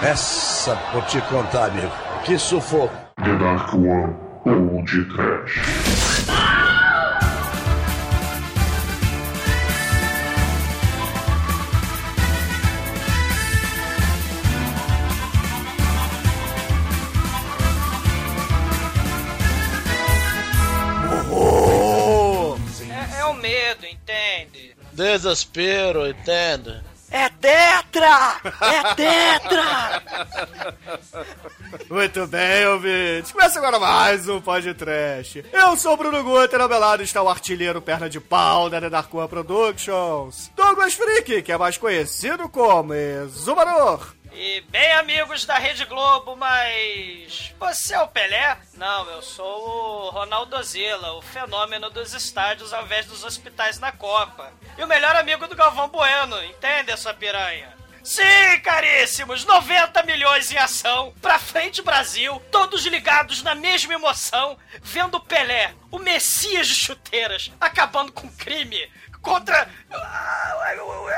Essa, vou te contar, amigo. Que sufoco. The Dark One Trash. É, é o medo, entende? Desespero, entende? É tetra! É tetra! Muito bem, ouvintes. Começa agora mais um podcast. Eu sou o Bruno Guter, ao meu lado está o artilheiro perna de pau da Dark One Productions, Douglas Freak, que é mais conhecido como Exumador. E bem amigos da Rede Globo, mas você é o Pelé? Não, eu sou o Ronaldo Zila, o fenômeno dos estádios ao invés dos hospitais na Copa. E o melhor amigo do Galvão Bueno, entende essa piranha? Sim, caríssimos! 90 milhões em ação, pra frente Brasil, todos ligados na mesma emoção, vendo Pelé, o Messias de chuteiras, acabando com crime, contra a,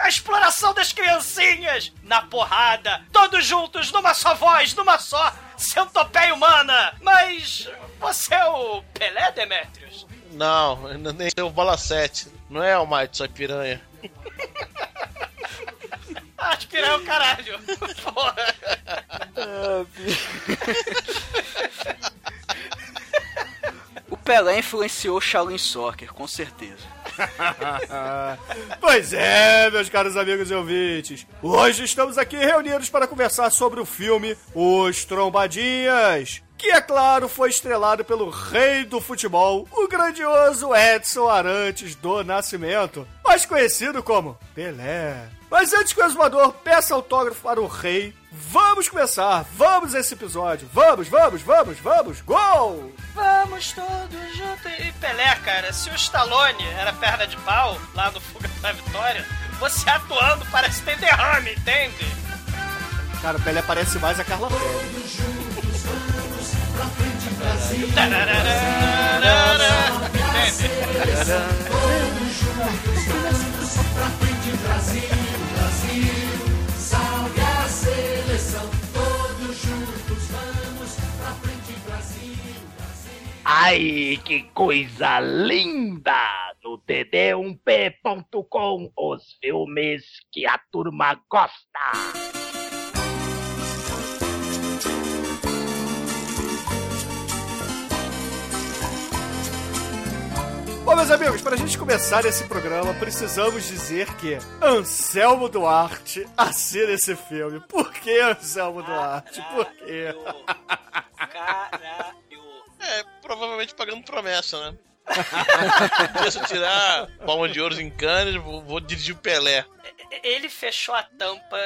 a exploração das criancinhas, na porrada, todos juntos, numa só voz, numa só centopeia humana. Mas você é o Pelé, Demetrius? Não, nem tem o bola 7. Não é o Might, só piranha. Aspirar o caralho. Porra. O Pelé influenciou o Shaolin Soccer, com certeza. Pois é, meus caros amigos e ouvintes. Hoje estamos aqui reunidos para conversar sobre o filme Os Trombadinhas. Que, é claro, foi estrelado pelo rei do futebol, o grandioso Edson Arantes do Nascimento, mais conhecido como Pelé. Mas antes que o exumador peça autógrafo para o rei, vamos começar, vamos esse episódio, vamos, vamos, vamos, vamos, gol! Vamos todos juntos. E Pelé, cara, se o Stallone era perna de pau lá no Fuga da Vitória, você atuando parece ter derrame, entende? Cara, o Pelé parece mais a Carla Pérez. Tarararara, entende? Ai, que coisa linda! No td1p.com, os filmes que a turma gosta. Bom, meus amigos, para a gente começar esse programa, precisamos dizer que Anselmo Duarte assina esse filme. Por que Anselmo Duarte? Por quê? Caralho. Provavelmente pagando promessa, né? Se eu tirar palma de ouro em Cannes, vou, vou dirigir o Pelé. Ele fechou a tampa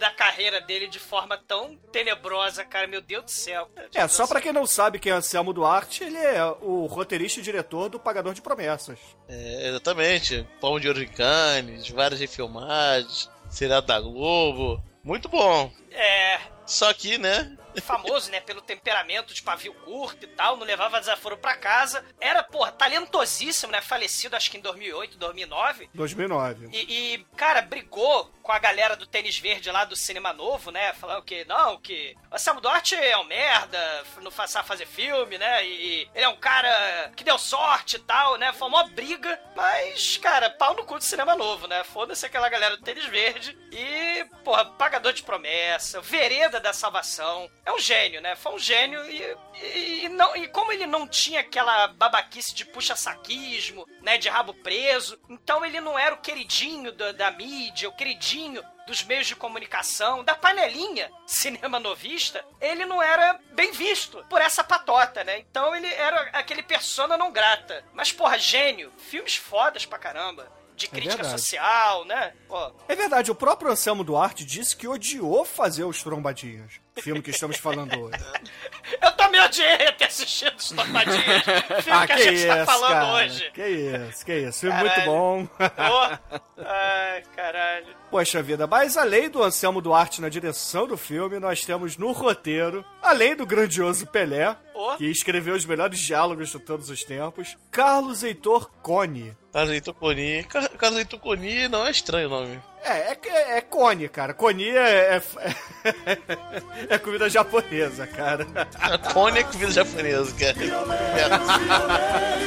da carreira dele de forma tão tenebrosa, cara. Meu Deus do céu. É, só pra quem não sabe quem é Anselmo Duarte, ele é o roteirista e diretor do Pagador de Promessas. É, exatamente. Palma de ouro em Cannes, várias refilmagens, seriado da Globo. Muito bom. É, Só que, né? Famoso, né, pelo temperamento de pavio curto e tal, não levava desaforo pra casa. Era, porra, talentosíssimo, né, falecido acho que em 2008, 2009. 2009. E, e, cara, brigou com a galera do tênis verde lá do cinema novo, né? Falando que, não, que o Sam Duarte é um merda, não fa- sabe fazer filme, né? E ele é um cara que deu sorte e tal, né? Foi uma briga, mas, cara, pau no cu do cinema novo, né? Foda-se aquela galera do tênis verde. E, porra, pagador de promessa, vereda da salvação. É um gênio, né? Foi um gênio e, e, e não, e como ele não tinha aquela babaquice de puxa-saquismo, né? De rabo preso, então ele não era o queridinho da, da mídia, o queridinho dos meios de comunicação, da panelinha cinema novista, ele não era bem visto por essa patota, né? Então ele era aquele persona não grata. Mas, porra, gênio, filmes fodas pra caramba. De crítica verdade. social, né? Pô, É verdade, o próprio Anselmo Duarte disse que odiou fazer os Trombadinhas. Filme que estamos falando hoje. eu também odiei ter assistido os filme que a gente tá falando cara. hoje. Que isso, que isso. Filme Caralho. muito bom. Pô, ai, caralho. Poxa vida, mas além do Anselmo Duarte na direção do filme, nós temos no roteiro, além do grandioso Pelé, O Pô. que escreveu os melhores diálogos de todos os tempos. Carlos Heitor Cone. Carlito Coni. Car- Carlito Coni não é estranho o nome. É, é, é, é Cone, cara. Cone é, é, é comida japonesa, cara. Cone é comida japonesa, cara. Merda.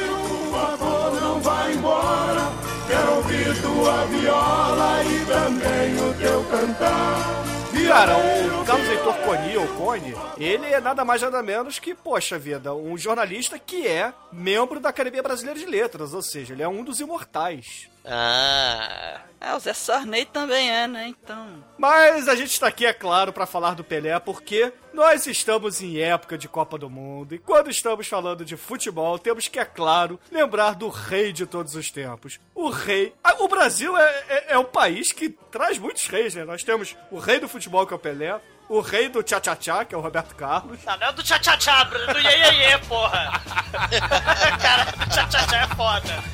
Cara, o Carlos Heitor Coni, ou Cone, ele é nada mais nada menos que, poxa vida, um jornalista que é membro da Academia Brasileira de Letras, ou seja, ele é um dos imortais. Ah. É, o Zé Sarney também é, né? Então. Mas a gente está aqui, é claro, para falar do Pelé, porque nós estamos em época de Copa do Mundo e quando estamos falando de futebol, temos que, é claro, lembrar do rei de todos os tempos. O rei. Ah, O Brasil é, é, é um país que traz muitos reis, né? Nós temos o rei do futebol, que é o Pelé. O rei do tchá-tchá-tchá, que é o Roberto Carlos. Não, não é do tchá-tchá-tchá, Bruno, do iê, iê, iê, porra. Cara, do tchá-tchá-tchá é foda.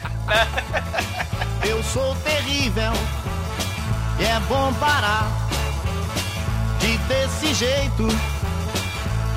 Eu sou terrível. E é bom parar de desse jeito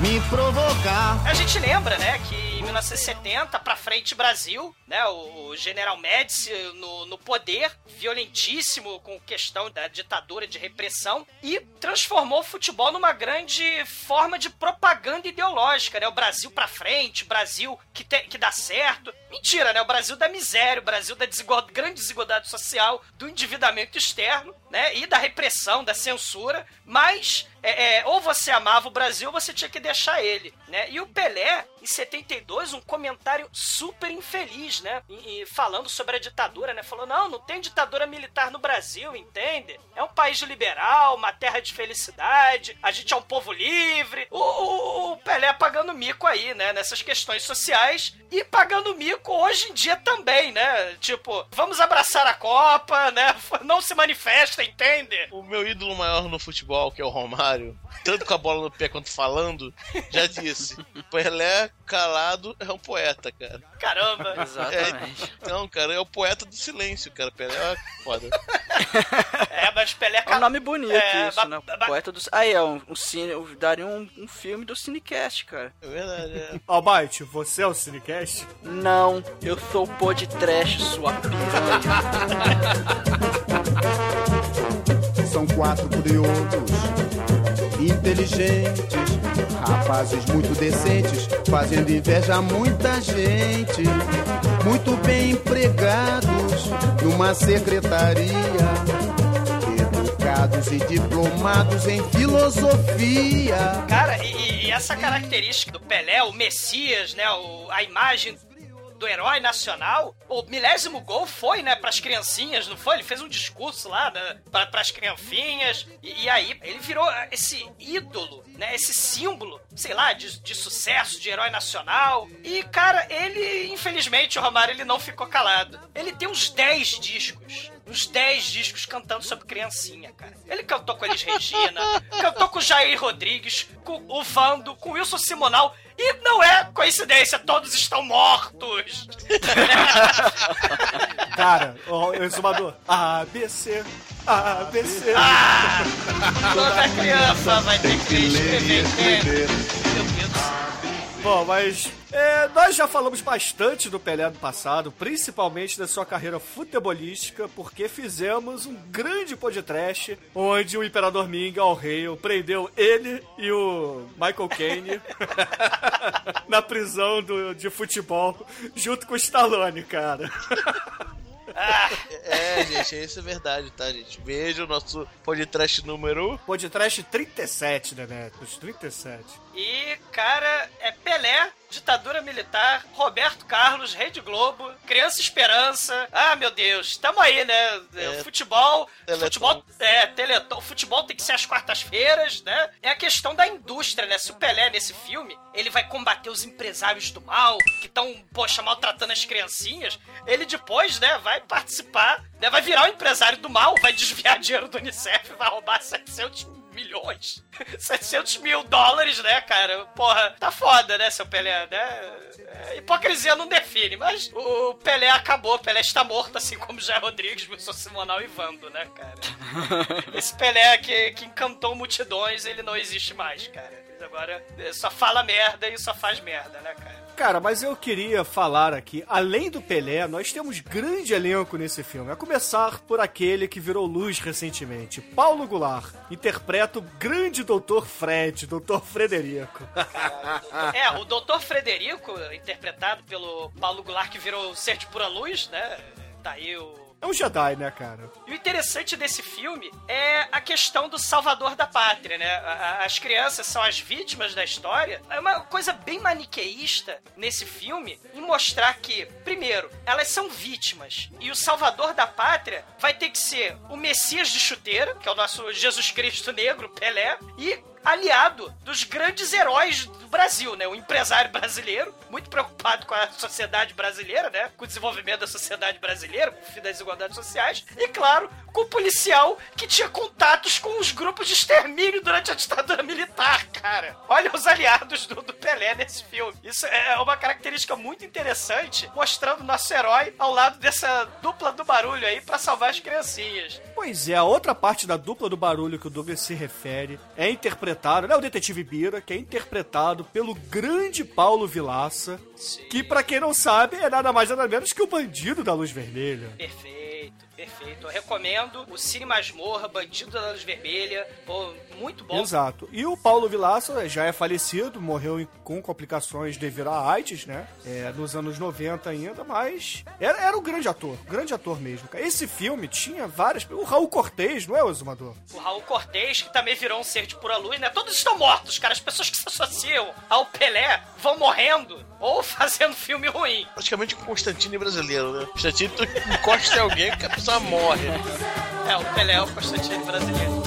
me provocar. A gente lembra, né, que 1970 pra frente Brasil, né, o General Médici no, no poder, violentíssimo com questão da ditadura de repressão e transformou o futebol numa grande forma de propaganda ideológica, né, o Brasil pra frente, Brasil que, te- que dá certo. Mentira, né, o Brasil da miséria, o Brasil da desigual- grande desigualdade social, do endividamento externo, né, e da repressão, da censura, mas é, é, ou você amava o Brasil ou você tinha que deixar ele, né? E o Pelé, em 72, um comentário super infeliz, né? E, e falando sobre a ditadura, né? Falou, não, não tem ditadura militar no Brasil, entende? É um país liberal, uma terra de felicidade, a gente é um povo livre. O, o- o Pelé pagando mico aí, né? Nessas questões sociais e pagando mico hoje em dia também, né? Tipo, vamos abraçar a Copa, né? Não se manifesta, entende? O meu ídolo maior no futebol, que é o Romário, tanto com a bola no pé quanto falando, já disse: Pelé calado é um poeta, cara. Caramba. Exatamente. Não, cara, é o poeta do silêncio, cara. Pelé é foda. É, mas Pelé... É um nome bonito É, isso, ba- né? Poeta do. Aí, é um, um cine. Daria um, um filme do Cinecast, cara. É verdade, é. Almighty, você é o Cinecast? Não, eu sou o pô de trash, sua piranha. São quatro curiosos, inteligentes, rapazes muito decentes, fazendo inveja a muita gente. Muito bem empregados numa secretaria, educados e diplomados em filosofia. Cara, e, e essa característica do Pelé, o Messias, né? O, a imagem do herói nacional, o milésimo gol foi, né, pras criancinhas, não foi? Ele fez um discurso lá, né, pra, pras criancinhas, e, e aí ele virou esse ídolo, né, esse símbolo, sei lá, de, de sucesso, de herói nacional. E, cara, ele, infelizmente, o Romário, ele não ficou calado. Ele tem uns 10 discos uns 10 discos cantando sobre criancinha, cara. Ele cantou com Elis Regina, cantou com Jair Rodrigues, com o Vando, com Wilson Simonal. E não é coincidência, todos estão mortos. Cara, o exumador. ABC, ABC. Ah, toda criança vai ter que escrever. Bom, mas é, nós já falamos bastante do Pelé no passado, principalmente da sua carreira futebolística, porque fizemos um grande podcast onde o Imperador Ming, ao rei, prendeu ele e o Michael Caine na prisão do, de futebol, junto com o Stallone, cara. É, gente, isso é verdade, tá, gente? Veja o nosso podcast número. Podcast 37, né, Neto? Os 37. E, cara, é Pelé, ditadura militar, Roberto Carlos, Rede Globo, Criança Esperança. Ah, meu Deus, tamo aí, né? É, futebol, Teleton. futebol, é, teleton, futebol tem que ser às quartas-feiras, né? É a questão da indústria, né? Se o Pelé nesse filme, ele vai combater os empresários do mal, que estão, poxa, maltratando as criancinhas, ele depois, né, vai participar, né, vai virar o empresário do mal, vai desviar dinheiro do Unicef, vai roubar 700 milhões. 700 mil dólares, né, cara? Porra, tá foda, né, seu Pelé, né? É, hipocrisia não define, mas o Pelé acabou, o Pelé está morto, assim como Jair Rodrigues, Wilson Simonal e Vando, né, cara? Esse Pelé que, que encantou multidões, ele não existe mais, cara. Agora só fala merda e só faz merda, né, cara? Cara, mas eu queria falar aqui, além do Pelé, nós temos grande elenco nesse filme. A começar por aquele que virou luz recentemente. Paulo Goulart interpreta o grande Dr. Fred, Dr. Frederico. é, o Dr. Frederico, interpretado pelo Paulo Goulart, que virou ser de pura luz, né? Tá aí o é um Jedi, né, cara? E o interessante desse filme é a questão do salvador da pátria, né? As crianças são as vítimas da história. É uma coisa bem maniqueísta nesse filme em mostrar que, primeiro, elas são vítimas e o salvador da pátria vai ter que ser o Messias de chuteira, que é o nosso Jesus Cristo negro, Pelé, e aliado dos grandes heróis do Brasil, né? O empresário brasileiro, muito preocupado com a sociedade brasileira, né? Com o desenvolvimento da sociedade brasileira, com o fim das desigualdades sociais. E, claro, com o policial que tinha contatos com os grupos de extermínio durante a ditadura militar, cara. Olha os aliados do, do Pelé nesse filme. Isso é uma característica muito interessante, mostrando nosso herói ao lado dessa dupla do barulho aí para salvar as criancinhas. Pois é, a outra parte da dupla do barulho que o Douglas se refere é interpretado, né? O detetive Bira, que é interpretado pelo grande Paulo Vilaça, Sim. que para quem não sabe é nada mais nada menos que o bandido da luz vermelha. Perfeito. Perfeito. Eu recomendo o Cine Masmorra, Bandido da Luz Vermelha. Pô, muito bom. Exato. E o Paulo Vilaça já é falecido, morreu com complicações devido à AIDS, né? É, nos anos 90 ainda, mas era, era um grande ator. Grande ator mesmo. Esse filme tinha várias. O Raul Cortez, não é, o Exumador? O Raul Cortez, que também virou um ser de pura luz, né? Todos estão mortos, cara. As pessoas que se associam ao Pelé vão morrendo ou fazendo filme ruim. Praticamente o Constantino brasileiro, né? Constantino, tu encosta em alguém que a pessoa morre. É, o Pelé é o Constantino brasileiro.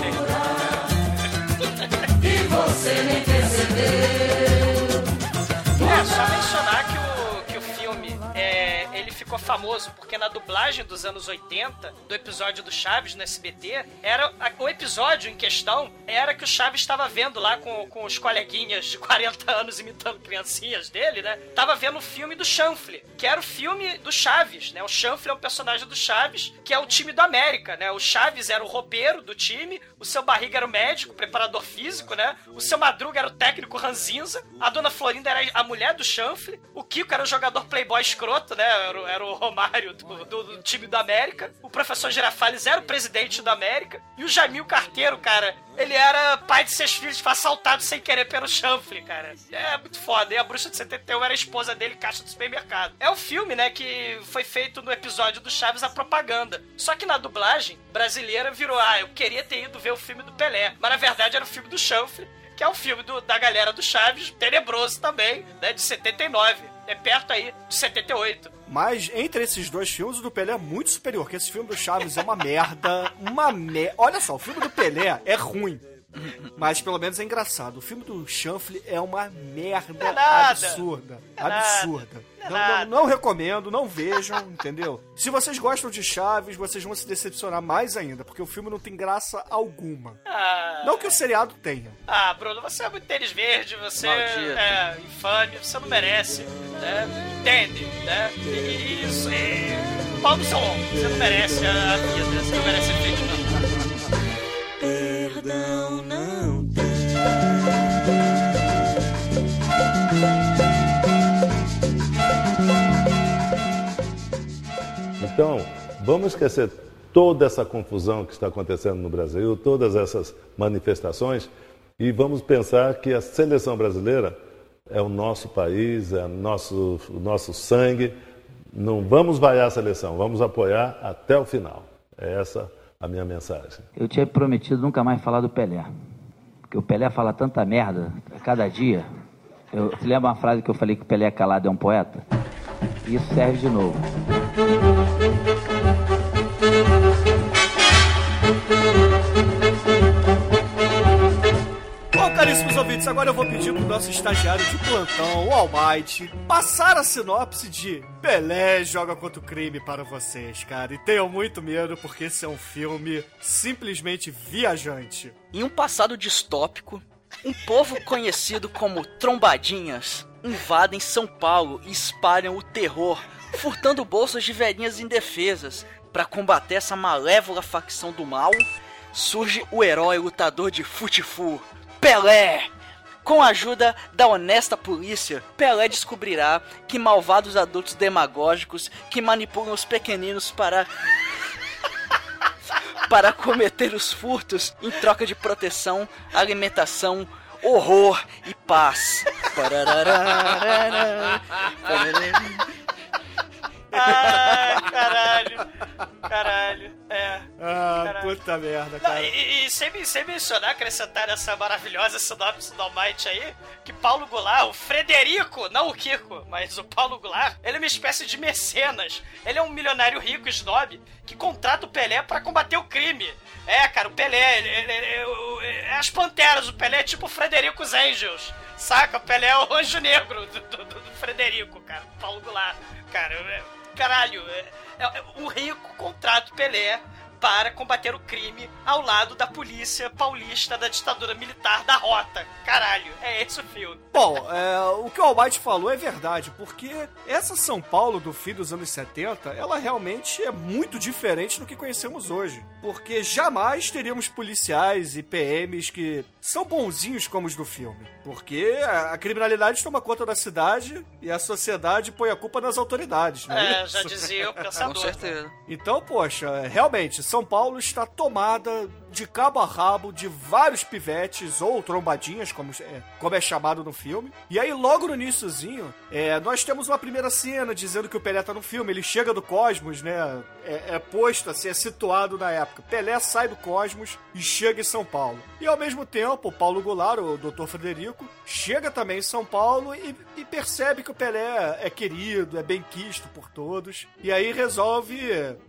E você nem percebeu. É, só mencionar ficou famoso porque na dublagem dos anos 80, do episódio do Chaves no SBT, era o episódio em questão era que o Chaves estava vendo lá com, com os coleguinhas de 40 anos imitando criancinhas dele, né? Tava vendo o filme do Chanfle, que era o filme do Chaves, né? O Chanfle é um personagem do Chaves, que é o time do América, né? O Chaves era o roupeiro do time, o seu Barriga era o médico, o preparador físico, né? O seu Madruga era o técnico ranzinza, a dona Florinda era a mulher do Chanfle, o Kiko era o jogador playboy escroto, né? Era, era o Romário do, do, do, time do América, o professor Girafales era o presidente do América, e o Jamil Carteiro, cara, ele era pai de seis filhos, foi assaltado sem querer pelo chanfle, cara. É muito foda. E a bruxa de 71 era a esposa dele, caixa do supermercado. É o filme, né, que foi feito no episódio do Chaves a propaganda. Só que na dublagem brasileira virou, ah, eu queria ter ido ver o filme do Pelé. Mas na verdade era o filme do chanfle, que é o filme do, da galera do Chaves, tenebroso também, né, de 79. É perto aí de 78. Mas entre esses dois filmes, o do Pelé é muito superior, porque esse filme do Chaves é uma merda. Uma merda. Olha só, o filme do Pelé é ruim. Mas pelo menos é engraçado. O filme do Chanfle é uma merda é absurda. É absurda. É não, não, não, recomendo, não vejam, entendeu? Se vocês gostam de Chaves, vocês vão se decepcionar mais ainda, porque o filme não tem graça alguma. Ah, não que o seriado tenha. Ah, Bruno, você é muito tênis verde, você Maldito. é infame, você não merece, né? Entende, né? Isso, e... Pau no seu ombro, você não merece a vida, você não merece efeito, não perdão não tem. Então, vamos esquecer toda essa confusão que está acontecendo no Brasil, todas essas manifestações, e vamos pensar que a seleção brasileira é o nosso país, é nosso, o nosso sangue. Não vamos vaiar a seleção, vamos apoiar até o final. É essa a minha mensagem. Eu tinha prometido nunca mais falar do Pelé. Porque o Pelé fala tanta merda a cada dia. Eu, você lembra uma frase que eu falei que o Pelé calado é um poeta? Isso serve de novo. Caríssimos ouvintes, agora eu vou pedir pro nosso estagiário de plantão, o Almighty, passar a sinopse de Pelé joga contra o crime para vocês, cara. E tenham muito medo, porque esse é um filme simplesmente viajante. Em um passado distópico, um povo conhecido como Trombadinhas invadem São Paulo e espalham o terror, furtando bolsas de velhinhas indefesas para combater essa malévola facção do mal surge o herói lutador de futifu, Pelé. Com a ajuda da honesta polícia, Pelé descobrirá que malvados adultos demagógicos que manipulam os pequeninos para para cometer os furtos em troca de proteção, alimentação, horror e paz. Ai, caralho. Caralho. É. Ah, Caralho. puta merda, Não, cara. e, e sem, sem mencionar, acrescentar essa maravilhosa sinopse do Almighty aí, que Paulo Goulart, o Frederico, não o Kiko, mas o Paulo Goulart, ele é uma espécie de mecenas. Ele é um milionário rico, snob, que contrata o Pelé pra combater o crime. É, cara, o Pelé, ele, ele- ele- é as panteras, o Pelé é tipo o Frederico os Angels. Saca? O Pelé é o anjo negro do, do- do- Frederico, cara. Paulo Goulart. Cara, é- caralho, é, é, um rico contrata o Pelé para combater o crime ao lado da polícia paulista da ditadura militar da Rota. Caralho, é esse o filme. Bom, é, o que o Almighty falou é verdade, porque essa São Paulo do fim dos anos 70, ela realmente é muito diferente do que conhecemos hoje. Porque jamais teríamos policiais e PMs que são bonzinhos como os do filme. Porque a, criminalidade toma conta da cidade e a sociedade põe a culpa nas autoridades, não é, É, isso? já dizia o pensador. Com certeza. Então, poxa, realmente, São Paulo está tomada de cabo a rabo de vários pivetes ou trombadinhas, como é, como é chamado no filme. E aí, logo no iníciozinho, é, nós temos uma primeira cena dizendo que o Pelé tá no filme. Ele chega do Cosmos, né? É, é posto, assim, é situado na época. Pelé sai do Cosmos e chega em São Paulo. E ao mesmo tempo, o Paulo Goulart, o Dr. Frederico, chega também em São Paulo e, e percebe que o Pelé é querido, é bem quisto por todos. E aí resolve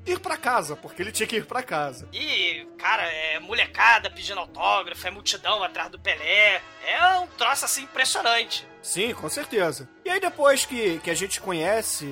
ir pra casa, porque ele tinha que ir pra casa. E, cara, é molecada pedindo autógrafo, é multidão atrás do Pelé. É um troço assim impressionante. Sim, com certeza. E aí depois que, que a gente conhece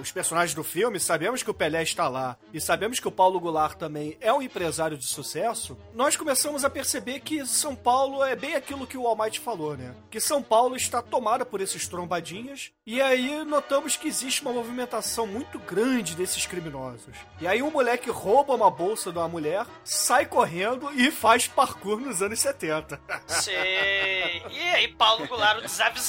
os personagens do filme, sabemos que o Pelé está lá e sabemos que o Paulo Goulart também é um empresário de sucesso, nós começamos a perceber que São Paulo é bem aquilo que o Almighty falou, né? Que São Paulo está tomada por esses trombadinhas e aí notamos que existe uma movimentação muito grande desses criminosos. E aí um moleque rouba uma bolsa de uma mulher, sai correndo e faz parkour nos anos 70. Sei. E aí, Paulo Goulart, o desavisado,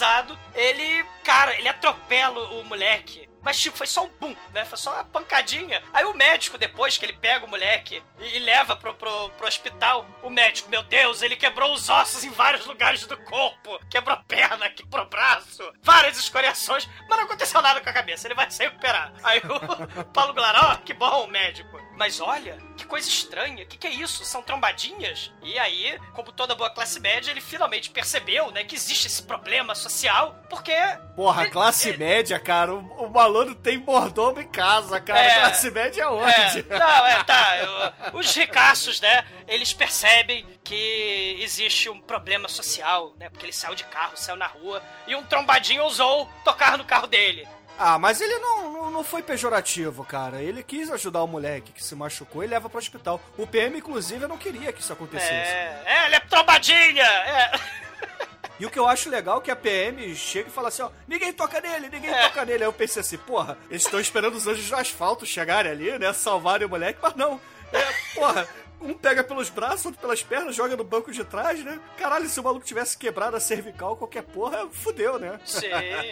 ele, cara, ele atropela o moleque. Mas, tipo, foi só um bum, né? Foi só uma pancadinha. Aí o médico, depois que ele pega o moleque e, e leva pro, pro, pro hospital, o médico, meu Deus, ele quebrou os ossos em vários lugares do corpo. Quebrou a perna, quebrou o braço, várias escoriações, mas não aconteceu nada com a cabeça, ele vai se recuperar. Aí o Paulo Goulart, ó, que bom, médico. Mas olha, que coisa estranha, o que, que é isso? São trombadinhas? E aí, como toda boa classe média, ele finalmente percebeu, né, que existe esse problema social, porque Porra, classe média, cara, o, o malandro tem mordomo em casa, cara. É. classe média é onde? É, não, é, tá. eu- Os ricaços, né? Eles percebem que existe um problema social, né? Porque ele saiu de carro, saiu na rua e um trombadinho ousou tocar no carro dele. Ah, mas ele não, não, não foi pejorativo, cara. Ele quis ajudar o moleque que se machucou e leva pro hospital. O PM, inclusive, não queria que isso acontecesse. É, é, ele é trombadinha! É. E o que eu acho legal é que a PM chega e fala assim, ó, ninguém toca nele, ninguém É. toca nele. Aí eu pensei assim, porra, eles estão esperando os anjos do asfalto chegarem ali, né, salvarem o moleque, mas não. É, porra, um pega pelos braços, outro pelas pernas, joga no banco de trás, né? Caralho, se o maluco tivesse quebrado a cervical, qualquer porra, fudeu, né? Sim,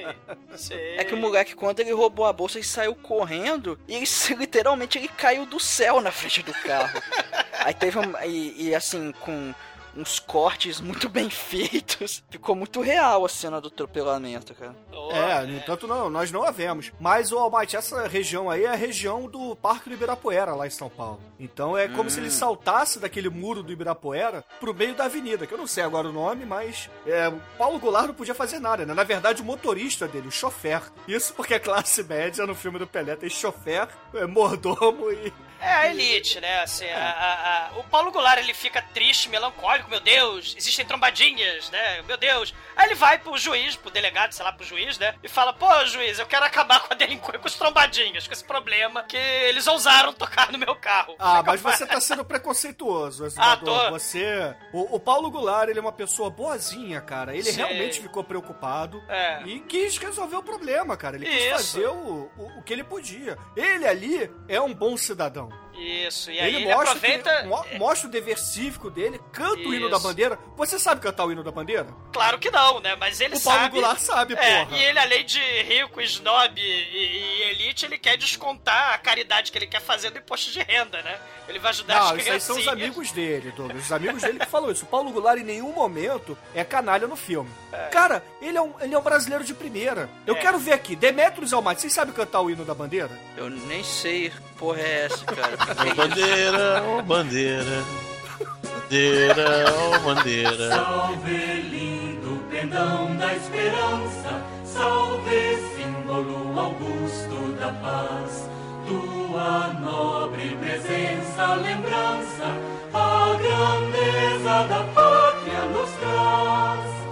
sim. É que o moleque, quando ele roubou a bolsa, ele saiu correndo e ele, literalmente ele caiu do céu na frente do carro. Aí teve um. E, e, assim, com uns cortes muito bem feitos. Ficou muito real a cena do atropelamento, cara. É, no entanto, não, nós não a vemos. Mas, o Almighty, essa região aí é a região do Parque do Ibirapuera, lá em São Paulo. Então é como se ele saltasse daquele muro do Ibirapuera pro meio da avenida, que eu não sei agora o nome, mas é, o Paulo Goulart não podia fazer nada, né? Na verdade, o motorista dele, o chofer. Isso porque a classe média no filme do Pelé tem chofer, é, mordomo e... É a elite, né? Assim, a- a- a- o Paulo Goulart ele fica triste, melancólico, meu Deus, existem trombadinhas, né? Meu Deus. Aí ele vai pro juiz, pro delegado, sei lá, pro juiz, né? E fala: pô, juiz, eu quero acabar com a delinquência, com os trombadinhas, com esse problema que eles ousaram tocar no meu carro. Ah, mas você tá sendo preconceituoso, Ah, Exumador. tô. Você. O, o Paulo Goulart, ele é uma pessoa boazinha, cara. Ele Sei. realmente ficou preocupado É. e quis resolver o problema, cara. Ele quis Isso. fazer o, o, o que ele podia. Ele ali é um bom cidadão. Isso, e aí Ele, ele, mostra, aproveita. que- mo- mostra o dever cívico dele, canta o hino Isso. da bandeira. Você sabe cantar o hino da bandeira? Claro que não, né? Mas ele O Paulo sabe. Goulart sabe, é, porra. E ele, além de rico, snob e, e elite, ele quer descontar a caridade que ele quer fazer do imposto de renda, né? Ele vai ajudar Não, as isso aí são os amigos dele, Douglas. Os amigos dele que falam isso. O Paulo Goulart em nenhum momento é canalha no filme. Cara, ele é, um, ele é um brasileiro de primeira. Eu É. quero ver aqui, Demetrios Almati, vocês sabem cantar o hino da bandeira? Eu nem sei porra é essa, cara. Ô bandeira, ô bandeira. Bandeira, ô bandeira. Salve, lindo pendão da esperança, salve, símbolo augusto da paz. Tua nobre presença, lembrança, a grandeza da pátria nos traz.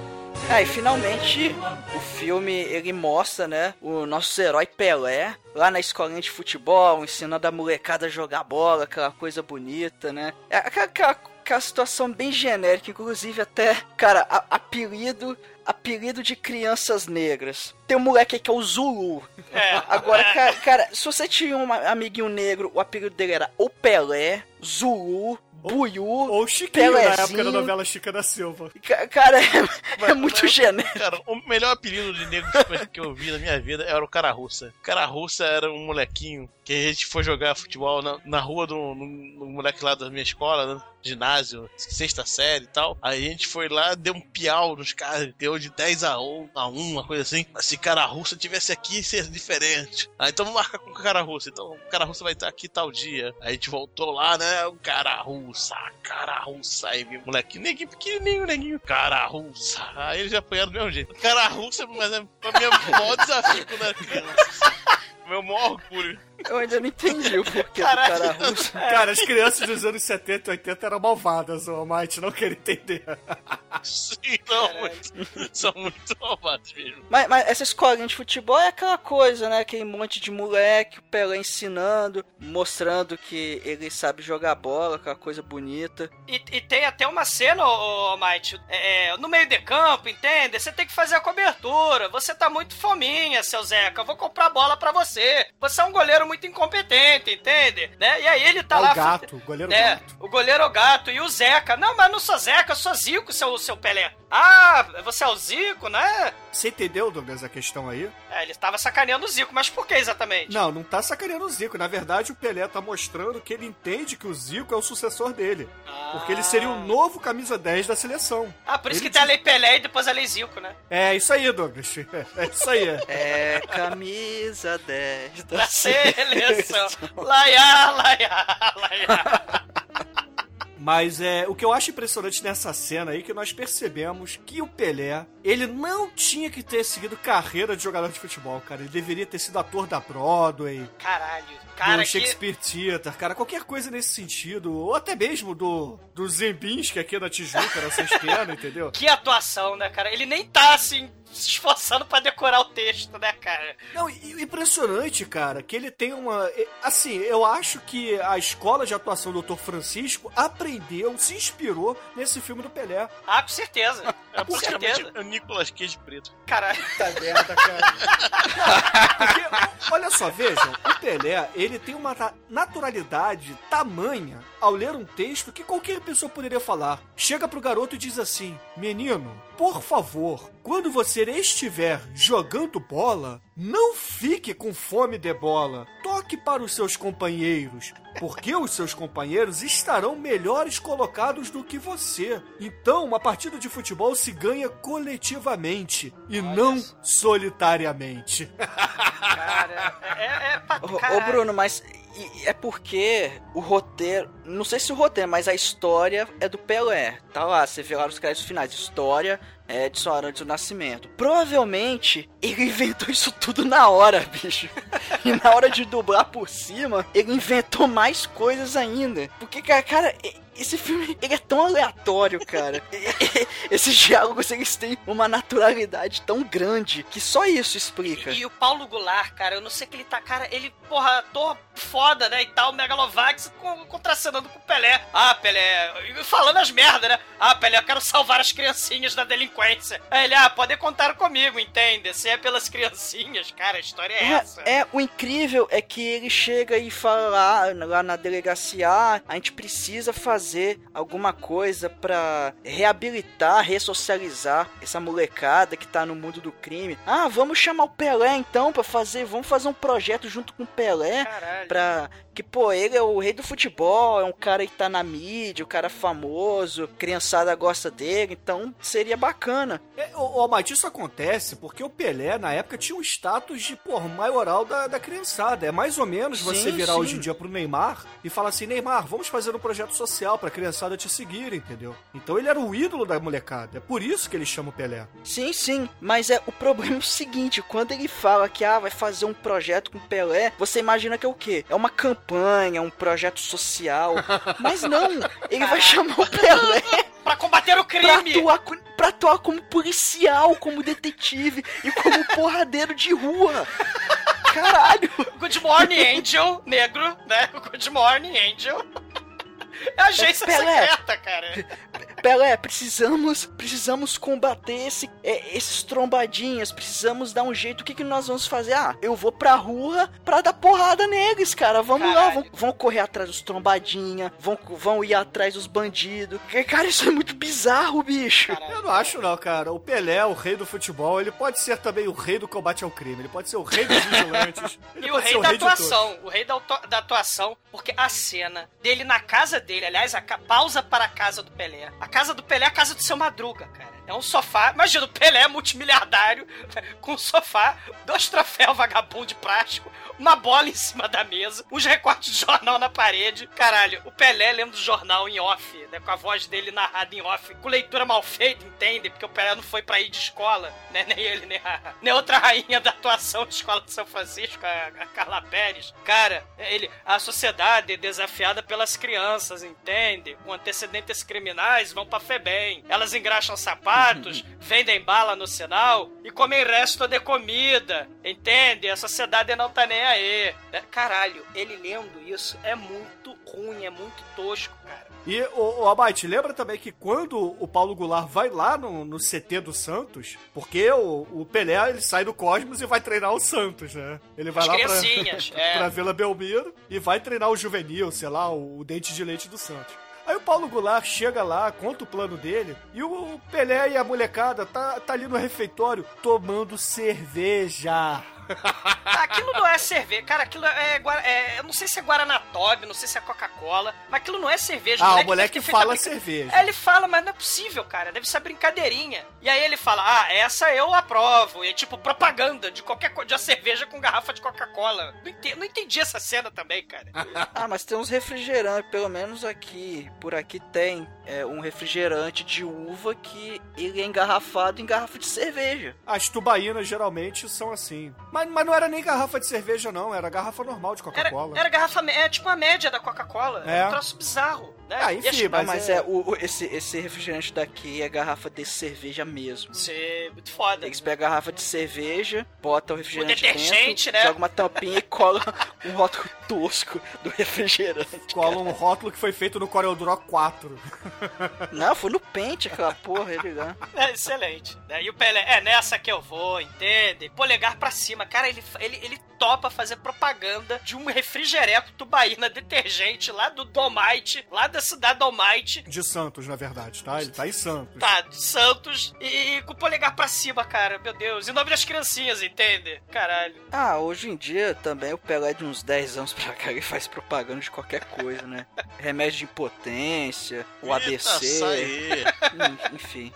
Ah, e finalmente o filme ele mostra, né, o nosso herói Pelé lá na escolinha de futebol, ensinando a molecada a jogar bola, aquela coisa bonita, né? É aquela, aquela, aquela situação bem genérica, inclusive até, cara, a- apelido apelido de crianças negras. Tem um moleque aí que é o Zulu. É. Agora, cara, cara, se você tinha um amiguinho negro, o apelido dele era o Pelé, Zulu, Buiú, Ou Chiquinho, na época Pelezinho. da novela Chica da Silva. Ca- Cara, é, é muito genérico. Cara, o melhor apelido de negro que- que eu vi na minha vida era o Cara Russa. Cara Russa era um molequinho que a gente foi jogar futebol na, na rua do, no, no moleque lá da minha escola, né? Ginásio, sexta série e tal. Aí a gente foi lá, deu um piau nos caras, deu de 10 a 1, a 1 uma coisa assim. Mas se Cara Russa tivesse aqui, seria diferente. Aí então vamos marcar com o Cara Russa. Então o Cara Russa vai estar aqui tal dia. Aí a gente voltou lá, né? O Cara Russa, Cara Russa. Aí moleque, neguinho pequenininho, neguinho. Cara Russa. Aí eles apanharam do mesmo jeito. Cara Russa, mas é pra mim é o maior desafio quando era criança. Meu maior orgulho. Eu ainda não entendi o porquê Caralho. do cara russo. Cara, as crianças dos anos 70 e 80 eram malvadas, o Almighty não quer entender. Sim, não, muito, são muito malvados mesmo. Mas, mas essa escolinha de futebol é aquela coisa, né? Aquele monte de moleque, o Pelé ensinando, mostrando que ele sabe jogar bola, aquela coisa bonita. E, e tem até uma cena, ô, ô Might, é, é, no meio de campo, entende? Você tem que fazer a cobertura. Você tá muito fominha, seu Zeca. Eu vou comprar bola pra você. Você é um goleiro muito incompetente, entende? Né? E aí ele tá É o lá. gato, o goleiro é, gato. o goleiro é o gato e o Zeca. Não, mas não sou Zeca, eu sou Zico, seu, seu Pelé. Ah, você é o Zico, né? Você entendeu, Douglas, a questão aí? É, ele tava sacaneando o Zico, mas por que exatamente? Não, não tá sacaneando o Zico. Na verdade, o Pelé tá mostrando que ele entende que o Zico é o sucessor dele. Porque ele seria o novo camisa 10 da seleção. Ah, por isso Ele que tem a Lei Pelé e depois a Lei Zico, né? É isso aí, Douglas. É isso aí. É camisa 10 da Da seleção. Laiá, laiá, laiá. Mas é, o que eu acho impressionante nessa cena aí é que nós percebemos que o Pelé, ele não tinha que ter seguido carreira de jogador de futebol, cara. Ele deveria ter sido ator da Broadway, Caralho. Cara, do que... Shakespeare Theater, cara, qualquer coisa nesse sentido. Ou até mesmo do, do Zembinski aqui na Tijuca, na Sextena, entendeu? Que atuação, né, cara? Ele nem tá, assim, se esforçando pra decorar o texto, né, cara? Não, e o impressionante, cara, que ele tem uma. Assim, eu acho que a escola de atuação do Dr. Francisco aprendeu, se inspirou nesse filme do Pelé. Ah, com certeza. É com certeza. o Nicolas Cage preto. Caralho. Tá merda, cara. Porque, olha só, vejam, o Pelé, ele tem uma naturalidade tamanha ao ler um texto que qualquer pessoa poderia falar. Chega pro garoto e diz assim: Menino, por favor, quando você estiver jogando bola, não fique com fome de bola. Toque para os seus companheiros, porque os seus companheiros estarão melhores colocados do que você. Então, uma partida de futebol se ganha coletivamente e não solitariamente. Cara, é, é pra Ô, ô. Bruno, mas e- é porque o roteiro. Não sei se o roteiro, mas a história é do Pelé. Tá lá, você vê lá nos créditos finais. História é de São Arantes do Nascimento. Provavelmente ele inventou isso tudo na hora, bicho. E na hora de dublar por cima, ele inventou mais coisas ainda. Porque, cara, esse filme, ele é tão aleatório, cara. Esses diálogos, eles têm uma naturalidade tão grande que só isso explica. E, e o Paulo Goulart, cara, eu não sei que ele tá, cara, ele, porra, ator foda, né, e tal, Megalovax, contracenando com o Pelé. Ah, Pelé, falando as merdas, né? Ah, Pelé, eu quero salvar as criancinhas da delinquência. Aí ele, ah, pode contar comigo, entende? Se é pelas criancinhas, cara, a história é, É, essa. é, o incrível é que ele chega e fala lá, lá na delegacia, ah, a gente precisa fazer alguma coisa pra reabilitar, ressocializar essa molecada que tá no mundo do crime. Ah, vamos chamar o Pelé então pra fazer, vamos fazer um projeto junto com o Pelé Caralho. pra que pô, ele é o rei do futebol, é um cara que tá na mídia, um cara famoso, criançada gosta dele, então seria bacana. É, ô, ô, Almighty, isso acontece porque o Pelé, na época, tinha um status de, porra, maioral da, da criançada. É mais ou menos você Sim, virar sim. hoje em dia pro Neymar e falar assim, Neymar, vamos fazer um projeto social pra criançada te seguir, entendeu? Então ele era o ídolo da molecada. É por isso que ele chama o Pelé. Sim, sim, mas é o problema é o seguinte, quando ele fala que ah, vai fazer um projeto com o Pelé, você imagina que é o quê? É uma campanha, um projeto social. Mas não, ele vai chamar o Pelé Pra combater o pra crime! atuar, co- pra atuar como policial, como detetive e como porradeiro de rua. Caralho! Good Morning Angel, negro, né? Good Morning Angel. É a agência secreta, cara. Pelé, precisamos, precisamos combater esse, é, esses trombadinhas, precisamos dar um jeito. O que, que nós vamos fazer? Ah, eu vou pra rua pra dar porrada neles, cara. Vamos lá, Caralho. vão, vão correr atrás dos trombadinha, vão, vão ir atrás dos bandidos. Cara, isso é muito bizarro, bicho. Eu não acho não, cara. O Pelé, o rei do futebol, ele pode ser também o rei do combate ao crime. Ele pode ser o rei dos vigilantes. Ele E o pode ser rei da de todos. atuação, o rei da, da atuação, porque a cena dele na casa dele, aliás, a ca- pausa para a casa do Pelé. A casa do Pelé é a casa do seu Madruga, cara. É um sofá, imagina, o Pelé multimilhardário, com um sofá, dois troféus vagabundo de plástico, uma bola em cima da mesa, os recortes de jornal na parede. Caralho, o Pelé lendo jornal em off, né, com a voz dele narrada em off, com leitura mal feita, entende? Porque o Pelé não foi pra ir de escola, né, nem ele, nem a, nem outra rainha da atuação de escola de São Francisco, a, a Carla Pérez. Cara, ele, a sociedade é desafiada pelas crianças, entende? Com antecedentes criminais, vão pra Febem. Elas engraxam vendem bala no sinal e comem resto de comida, entende? A sociedade não tá nem aí. É, Caralho, ele lendo isso é muito ruim, é muito tosco, cara. E, o, o Abate, lembra também que quando o Paulo Goulart vai lá no, no CT do Santos, porque o, o Pelé ele sai do Cosmos e vai treinar o Santos, né? Ele vai As lá pra, é. pra Vila Belmiro e vai treinar o juvenil, sei lá, o, o dente de leite do Santos. Aí o Paulo Goulart chega lá, conta o plano dele, e o Pelé e a molecada tá, tá ali no refeitório tomando cerveja. Aquilo não é cerveja, cara, aquilo é, é- Eu não sei se é Guaraná Tob, não sei se é Coca-Cola, mas aquilo não é cerveja. Ah, o deve moleque fala brinca- cerveja. É, ele fala, mas não é possível, cara. Deve ser brincadeirinha. E aí ele fala, ah, essa eu aprovo. E é tipo propaganda de qualquer coisa, de uma cerveja com garrafa de Coca-Cola. Não entendi, não entendi essa cena também, cara. Ah, mas tem uns refrigerantes, pelo menos aqui, por aqui tem é, um refrigerante de uva que ele é engarrafado em garrafa de cerveja. As tubaínas geralmente são assim. Mas, mas não era nem garrafa de cerveja, não, era garrafa normal de Era, Coca-Cola. era garrafa, é tipo a média da Coca-Cola. É. É um troço bizarro, né? Ah, enfim, mas, mas é... é, o, o- esse, esse refrigerante daqui é garrafa de cerveja mesmo. Isso é muito foda. Eles pegam a garrafa de cerveja, botam o refrigerante O detergente, dentro, né? joga uma tampinha e cola um rótulo tosco do refrigerante. Cola um rótulo que foi feito no CorelDRAW 4. Não, foi no pente aquela porra, ele lá. É, excelente. Né? E o Pelé, é nessa que eu vou, entende? Polegar pra cima. Cara, ele, ele, ele topa fazer propaganda de um refrigereco tubaína detergente lá do Domite, lá da cidade Domite. De Santos, na verdade, tá? Ele tá em Santos. Tá, de Santos e, e com o polegar pra cima, cara. Meu Deus. Em nome das criancinhas, entende? Caralho. Ah, hoje em dia também o Pelé de uns 10 anos pra cá ele faz propaganda de qualquer coisa, né? Remédio de impotência, o Eita, ABC. Enfim.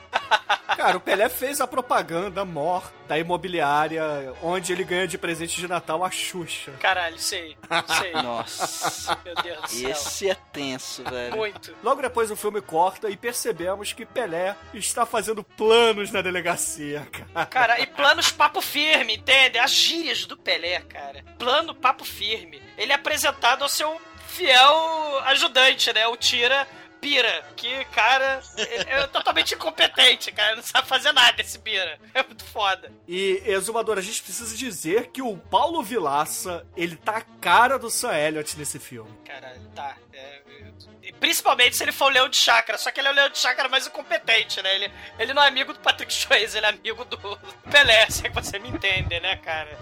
Cara, o Pelé fez a propaganda mor da imobiliária, onde ele ganha de presente de Natal a Xuxa. Caralho, sei. Sei. Nossa. Meu Deus do céu. Esse é tenso, velho. Muito. Logo depois o filme corta e percebemos que Pelé está fazendo planos na delegacia, cara. Cara, e planos papo firme, entende? As gírias do Pelé, cara. Plano papo firme. Ele é apresentado ao seu fiel ajudante, né? O Tira Bira, que, cara, ele é totalmente incompetente, cara. Não sabe fazer nada esse Bira. É muito foda. E, exumador, a gente precisa dizer que o Paulo Vilaça, ele tá a cara do Sam Elliott nesse filme. Caralho, tá. É, e principalmente se ele for o Leão de Chácara, só que ele é o Leão de Chácara mais incompetente, né? Ele, ele não é amigo do Patrick Swayze, ele é amigo do Pelé, se é que você me entende, né, cara?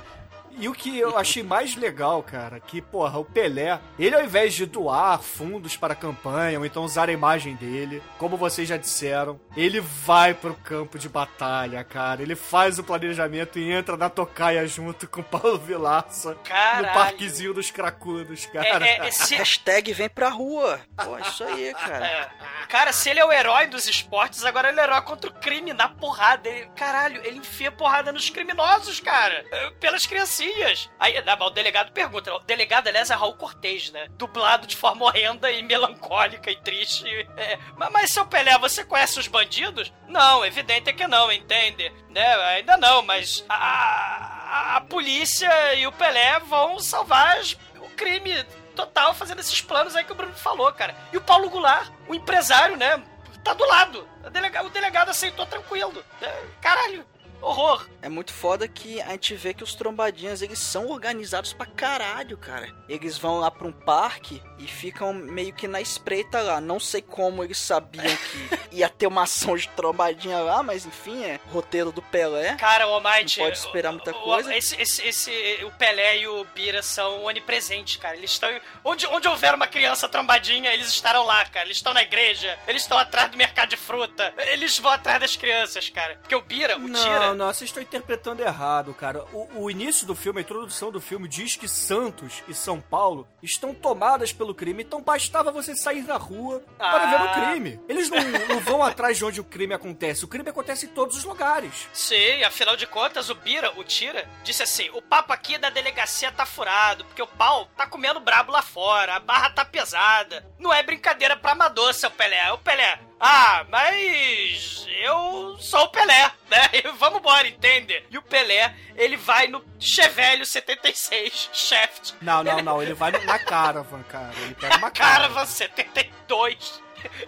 E o que eu achei mais legal, cara, que, porra, o Pelé, ele ao invés de doar fundos para a campanha, ou então usar a imagem dele, como vocês já disseram, ele vai pro campo de batalha, cara. Ele faz o planejamento e entra na tocaia junto com o Paulo Vilaça Caralho. no parquezinho dos cracudos, cara. É, é, esse... Hashtag vem pra rua. Pô, isso aí, cara. É. Cara, se ele é o herói dos esportes, agora ele é o herói contra o crime, na porrada. Ele, caralho, ele enfia porrada nos criminosos, cara. É, Pelas criancinhas. Aí né, o delegado pergunta. O delegado, aliás, é Raul Cortez, né? Dublado de forma horrenda e melancólica e triste. É, mas, mas, seu Pelé, você conhece os bandidos? Não, evidente é que não, entende? Né? Ainda não, mas a, a, a polícia e o Pelé vão salvar o crime total fazendo esses planos aí que o Bruno falou, cara. E o Paulo Goulart, o empresário, né? Tá do lado. O delegado, o delegado aceitou tranquilo. É, Caralho, horror. É muito foda que a gente vê que os trombadinhas, eles são organizados pra caralho, cara. Eles vão lá pra um parque e ficam meio que na espreita lá. Não sei como eles sabiam que ia ter uma ação de trombadinha lá, mas enfim, é roteiro do Pelé. Cara, o Almighty... Não pode esperar muita o- o- coisa. Esse, esse, esse, o Pelé e o Bira são onipresentes, cara. Eles estão... Onde, onde houver uma criança trombadinha, eles estarão lá, cara. Eles estão na igreja, eles estão atrás do mercado de fruta. Eles vão atrás das crianças, cara. Porque o Bira, o Tira... Não, não, vocês estão interpretando errado, cara. O, o início do filme, a introdução do filme, diz que Santos e São Paulo estão tomadas pelo crime, então bastava você sair na rua para Ah. ver o crime. Eles não, não vão atrás de onde o crime acontece. O crime acontece em todos os lugares. Sim, afinal de contas, o Bira, o Tira, disse assim: o papo aqui da delegacia tá furado, porque o pau tá comendo brabo lá fora, a barra tá pesada. Não é brincadeira pra amador, seu Pelé. O Pelé. Ah, mas eu sou o Pelé, né? E vamos embora, entende? E o Pelé, ele vai no Chevelho 76 Shaft. Não, não, não. Ele vai na Caravan, cara. Ele pega uma Caravan 72.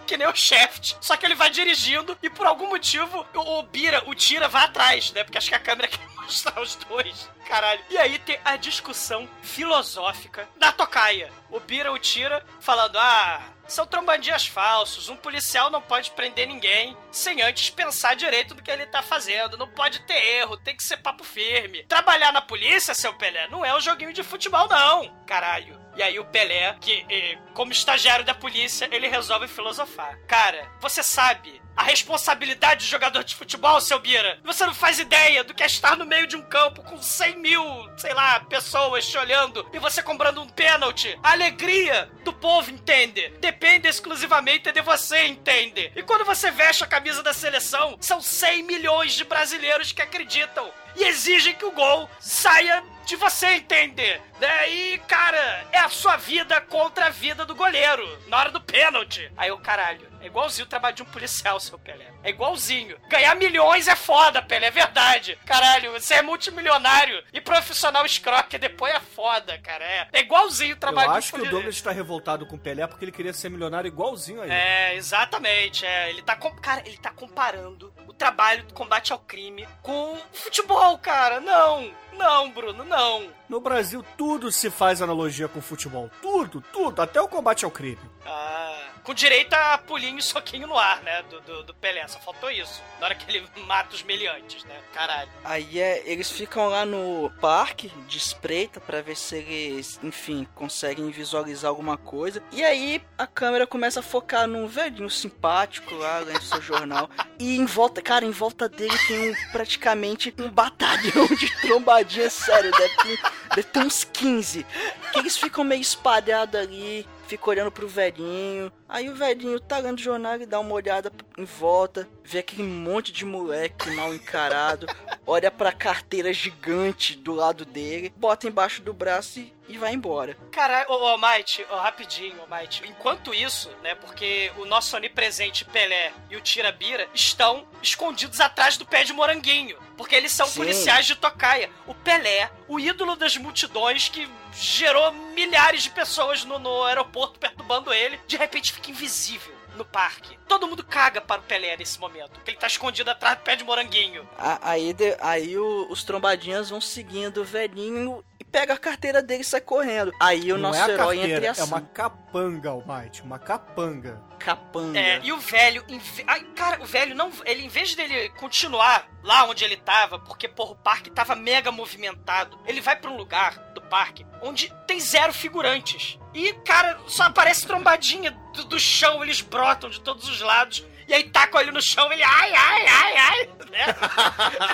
Que nem o Shaft. Só que ele vai dirigindo e por algum motivo o, o Bira, o Tira vai atrás, né? Porque acho que a câmera quer mostrar os dois. Caralho. E aí tem a discussão filosófica da tocaia. O Bira, o Tira, falando: ah. São trombandinhas falsos. Um policial não pode prender ninguém sem antes pensar direito do que ele tá fazendo. Não pode ter erro, tem que ser papo firme. Trabalhar na polícia, seu Pelé, não é um joguinho de futebol, não. Caralho. E aí o Pelé, que eh, como estagiário da polícia, ele resolve filosofar. Cara, você sabe a responsabilidade de jogador de futebol, seu Bira? Você não faz ideia do que é estar no meio de um campo com 100 mil, sei lá, pessoas te olhando e você cobrando um pênalti. A alegria do povo, entende? Depende exclusivamente de você, entende? E quando você veste a camisa da seleção, são 100 milhões de brasileiros que acreditam e exigem que o gol saia de você, entende? Né? E, cara, é a sua vida contra a vida do goleiro, na hora do pênalti. Aí o caralho, é igualzinho o trabalho de um policial, seu Pelé. É igualzinho. Ganhar milhões é foda, Pelé, é verdade. Caralho, você é multimilionário e profissional escroque depois é foda, cara. É, é igualzinho o Eu trabalho acho de que o Douglas está revoltado com o Pelé porque ele queria ser milionário igualzinho a ele. É, exatamente. É. Ele tá. Cara, ele tá comparando o trabalho do combate ao crime com o futebol, cara. Não, não, Bruno, não. No Brasil, tudo se faz analogia com futebol. Tudo, tudo. Até o combate ao crime. Ah, com direito a pulinho e soquinho no ar, né? Do, do, do Pelé, só faltou isso. Na hora que ele mata os meliantes, né? Caralho. Aí é, eles ficam lá no parque de espreita pra ver se eles, enfim, conseguem visualizar alguma coisa. E aí a câmera começa a focar num velhinho simpático lá lendo seu jornal. E em volta, cara, em volta dele tem um, praticamente um batalhão de trombadinhas, sério, deve ter, deve ter uns 15. Que eles ficam meio espalhados ali, fica olhando pro velhinho. Aí o velhinho tá lendo o jornal e dá uma olhada em volta, vê aquele monte de moleque mal encarado, olha pra carteira gigante do lado dele, bota embaixo do braço e, e vai embora. Caralho, ô, Might, ô, rapidinho, ô, Might. Enquanto isso, né, porque o nosso onipresente Pelé e o Tirabira estão escondidos atrás do pé de moranguinho. Porque eles são Sim. policiais de tocaia. O Pelé, o ídolo das multidões que gerou milhares de pessoas no, no aeroporto perturbando ele, de repente fica invisível. no parque. Todo mundo caga para o Pelé nesse momento, porque ele tá escondido atrás do pé de moranguinho. Aí, aí os trombadinhas vão seguindo o velhinho e pega a carteira dele e sai correndo. Aí o Não nosso é a herói carteira, entra em é uma capanga, Almighty. Uma capanga. capanga. É, e o velho, ai, cara, o velho não, ele em vez dele continuar lá onde ele tava, porque porra, o parque tava mega movimentado, ele vai pra um lugar do parque onde tem zero figurantes. E, cara, só aparece trombadinha do, do chão, eles brotam de todos os lados. E aí tacam ele no chão, ele ai, ai, ai, ai, né?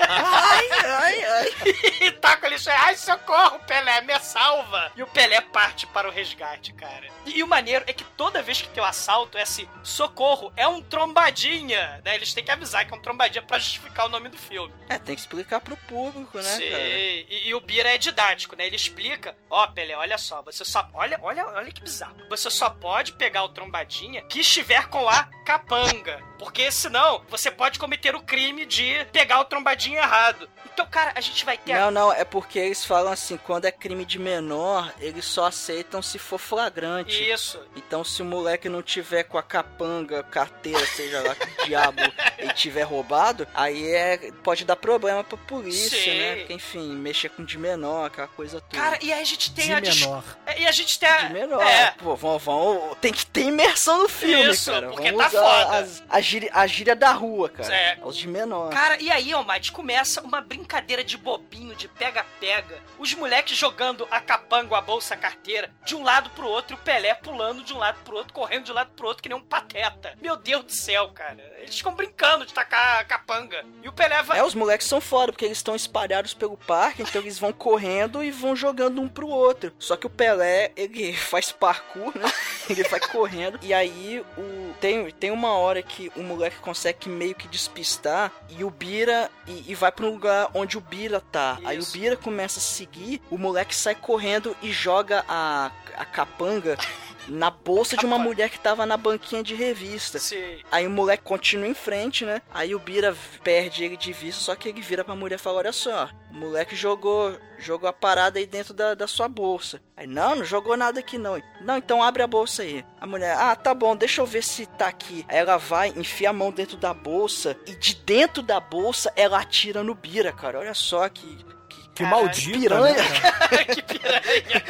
ai, ai, ai. e taca ele no chão, ai, socorro, Pelé, me salva. E o Pelé parte para o resgate, cara. E, e o maneiro é que toda vez que tem o assalto é assim, socorro, é um trombadinha, né? Eles têm que avisar que é um trombadinha pra justificar o nome do filme. É, tem que explicar pro público, né, Sim, cara? e, e o Bira é didático, né? Ele explica, ó, Pelé, olha só, você só. Olha, olha, olha que bizarro. Você só pode pegar o trombadinha que estiver com a capanga. Porque senão você pode cometer o crime de pegar o trombadinha errado. Então, cara, a gente vai ter. a- Não, não, é porque eles falam assim, quando é crime de menor, eles só aceitam se for flagrante. Isso. Então, se o moleque não tiver com a capanga, carteira, seja lá que diabo, e tiver roubado, aí é, pode dar problema pra polícia, Sim. né? Porque, enfim, mexer com de menor, aquela coisa toda. Cara, e aí a gente tem De a. menor. É, E a gente tem a. de menor. É. Pô, vão, vão, tem que ter imersão no filme, Isso, cara. porque Vamos tá usar foda. as- a, gíria, a gíria da rua, cara. É. Os de menor. Cara, e aí, Almighty, começa uma brincadeira de bobinho, de pega-pega. Os moleques jogando a capanga, a bolsa, a carteira, de um lado pro outro, e o Pelé pulando de um lado pro outro, correndo de um lado pro outro, que nem um pateta. Meu Deus do céu, cara. Eles ficam brincando de tacar a capanga. E o Pelé vai. É, os moleques são foda, porque eles estão espalhados pelo parque, então eles vão correndo e vão jogando um pro outro. Só que o Pelé, ele faz parkour, né? Ele vai correndo. E aí, o... tem, tem uma hora que o moleque consegue meio que despistar e o Bira e, e vai pra um lugar onde o Bira tá. Aí o Isso. Bira começa a seguir, o moleque sai correndo e joga a, a capanga na bolsa de uma Capanga. mulher que tava na banquinha de revista. Sim. Aí o moleque continua em frente, né? Aí o Bira perde ele de vista, só que ele vira pra mulher e fala: Olha só, o moleque jogou, jogou a parada aí dentro da, da sua bolsa. Aí, não, não jogou nada aqui não. Não, então abre a bolsa aí. A mulher, ah, tá bom, deixa eu ver se tá aqui. Aí ela vai, enfia a mão dentro da bolsa e de dentro da bolsa ela atira no Bira, cara. Olha só que. Que, Que maldita, piranha. né, cara? que piranha.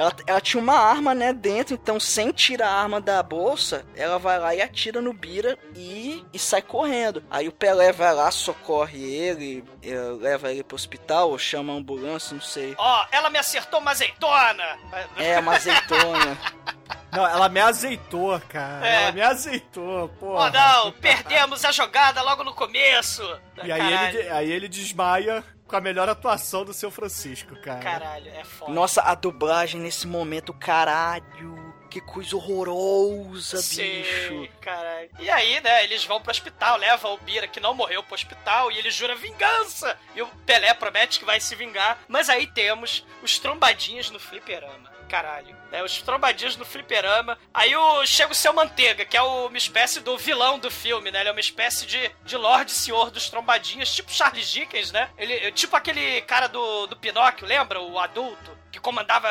Ela, ela tinha uma arma, né, dentro, então sem tirar a arma da bolsa, ela vai lá e atira no Bira e, e sai correndo. Aí o Pelé vai lá, socorre ele, eh, leva ele pro hospital, ou chama a ambulância, não sei. Ó, ela me acertou uma azeitona. É, uma azeitona. Não, ela me azeitou, cara. É. Ela me azeitou, pô. Oh, não, perdemos a jogada logo no começo. E aí ele, aí ele desmaia com a melhor atuação do seu Francisco, cara. Caralho, é foda. Nossa, a dublagem nesse momento, caralho. Que coisa horrorosa, Sim, bicho. caralho. E aí, né, eles vão pro hospital, levam o Bira, que não morreu, pro hospital, e ele jura vingança. E o Pelé promete que vai se vingar. Mas aí temos os trombadinhas no fliperama. Caralho. Né, os trombadinhos no fliperama. Aí o, chega o Seu Manteiga, que é o- uma espécie do vilão do filme, né? Ele é uma espécie de, de Lorde Senhor dos trombadinhas, tipo Charles Dickens, né? Ele, tipo aquele cara do, do Pinóquio, lembra? O adulto, que comandava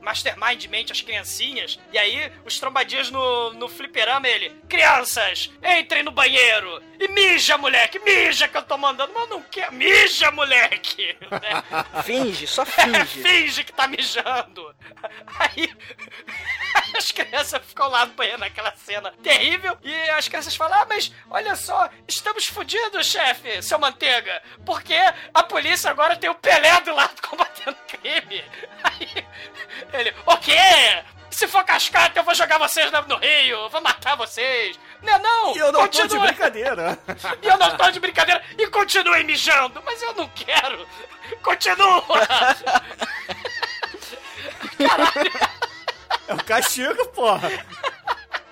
mastermindmente as criancinhas. E aí, os trombadinhos no, no fliperama, ele... Crianças, entrem no banheiro! E mija, moleque! Mija que eu tô mandando! Mas não quero... Mija, moleque! Né? Finge, só É, finge. finge que tá mijando. Aí as crianças ficam lá no banheiro naquela cena terrível e as crianças falam: Ah, mas olha só, estamos fodidos, chefe, seu manteiga, porque a polícia agora tem o Pelé do lado combatendo crime. Aí ele: O quê? Se for cascata, eu vou jogar vocês no rio, vou matar vocês. Não, não, E eu não tô de brincadeira. E eu não tô de brincadeira. E continuem mijando. Mas eu não quero. Continua. Caralho. É o castigo, porra.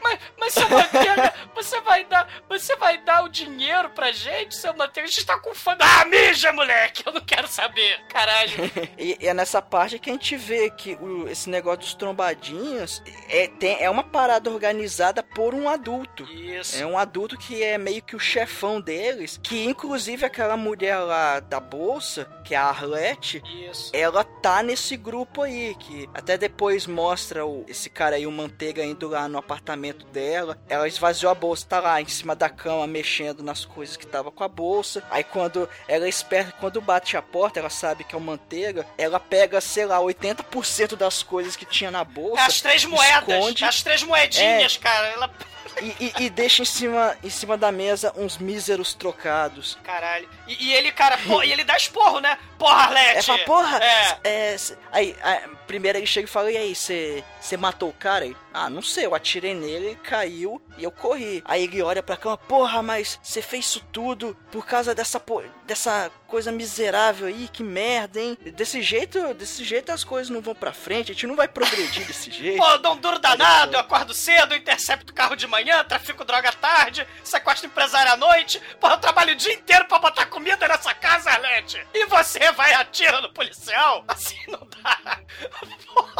Mas, mas seu Você vai dar, você vai dar o dinheiro pra gente, seu Manteiga? A gente tá com fome. Ah, mija, moleque! Eu não quero saber. Caralho. e, e é nessa parte que a gente vê que o- esse negócio dos trombadinhos é, tem, é uma parada organizada por um adulto. Isso. É um adulto que é meio que o chefão deles, que inclusive aquela mulher lá da bolsa, que é a Arlette, Isso. ela tá nesse grupo aí, que até depois mostra o, esse cara aí, o Manteiga, indo lá no apartamento dela. Ela esvaziou a bolsa, tá lá em cima da cama, mexendo nas coisas que tava com a bolsa. Aí quando ela é esperta, quando bate a porta, ela sabe que é o Manteiga, ela pega, sei lá, 80% das coisas que tinha na bolsa. As três moedas. esconde, As três moedinhas, É. cara. Ela. e, e- e deixa em cima, em cima da mesa uns míseros trocados. Caralho. E, e ele, cara, pô, e ele dá esporro, né? Porra, Arlete! É, porra! É. é, aí, aí, primeiro ele chega e fala, e aí, você matou o cara? Ele, ah, não sei, eu atirei nele, ele caiu e eu corri. Aí ele olha pra cama, porra, mas você fez isso tudo por causa dessa, dessa coisa miserável aí, que merda, hein? Desse jeito, desse jeito as coisas não vão pra frente, a gente não vai progredir desse jeito. Pô, dou um duro danado, eu acordo cedo, intercepto o carro de manhã, trafico droga à tarde, sequestro empresário à noite. Pô, eu trabalho o dia inteiro pra botar comida nessa casa, Arlete. E você vai atira no policial? Assim não dá.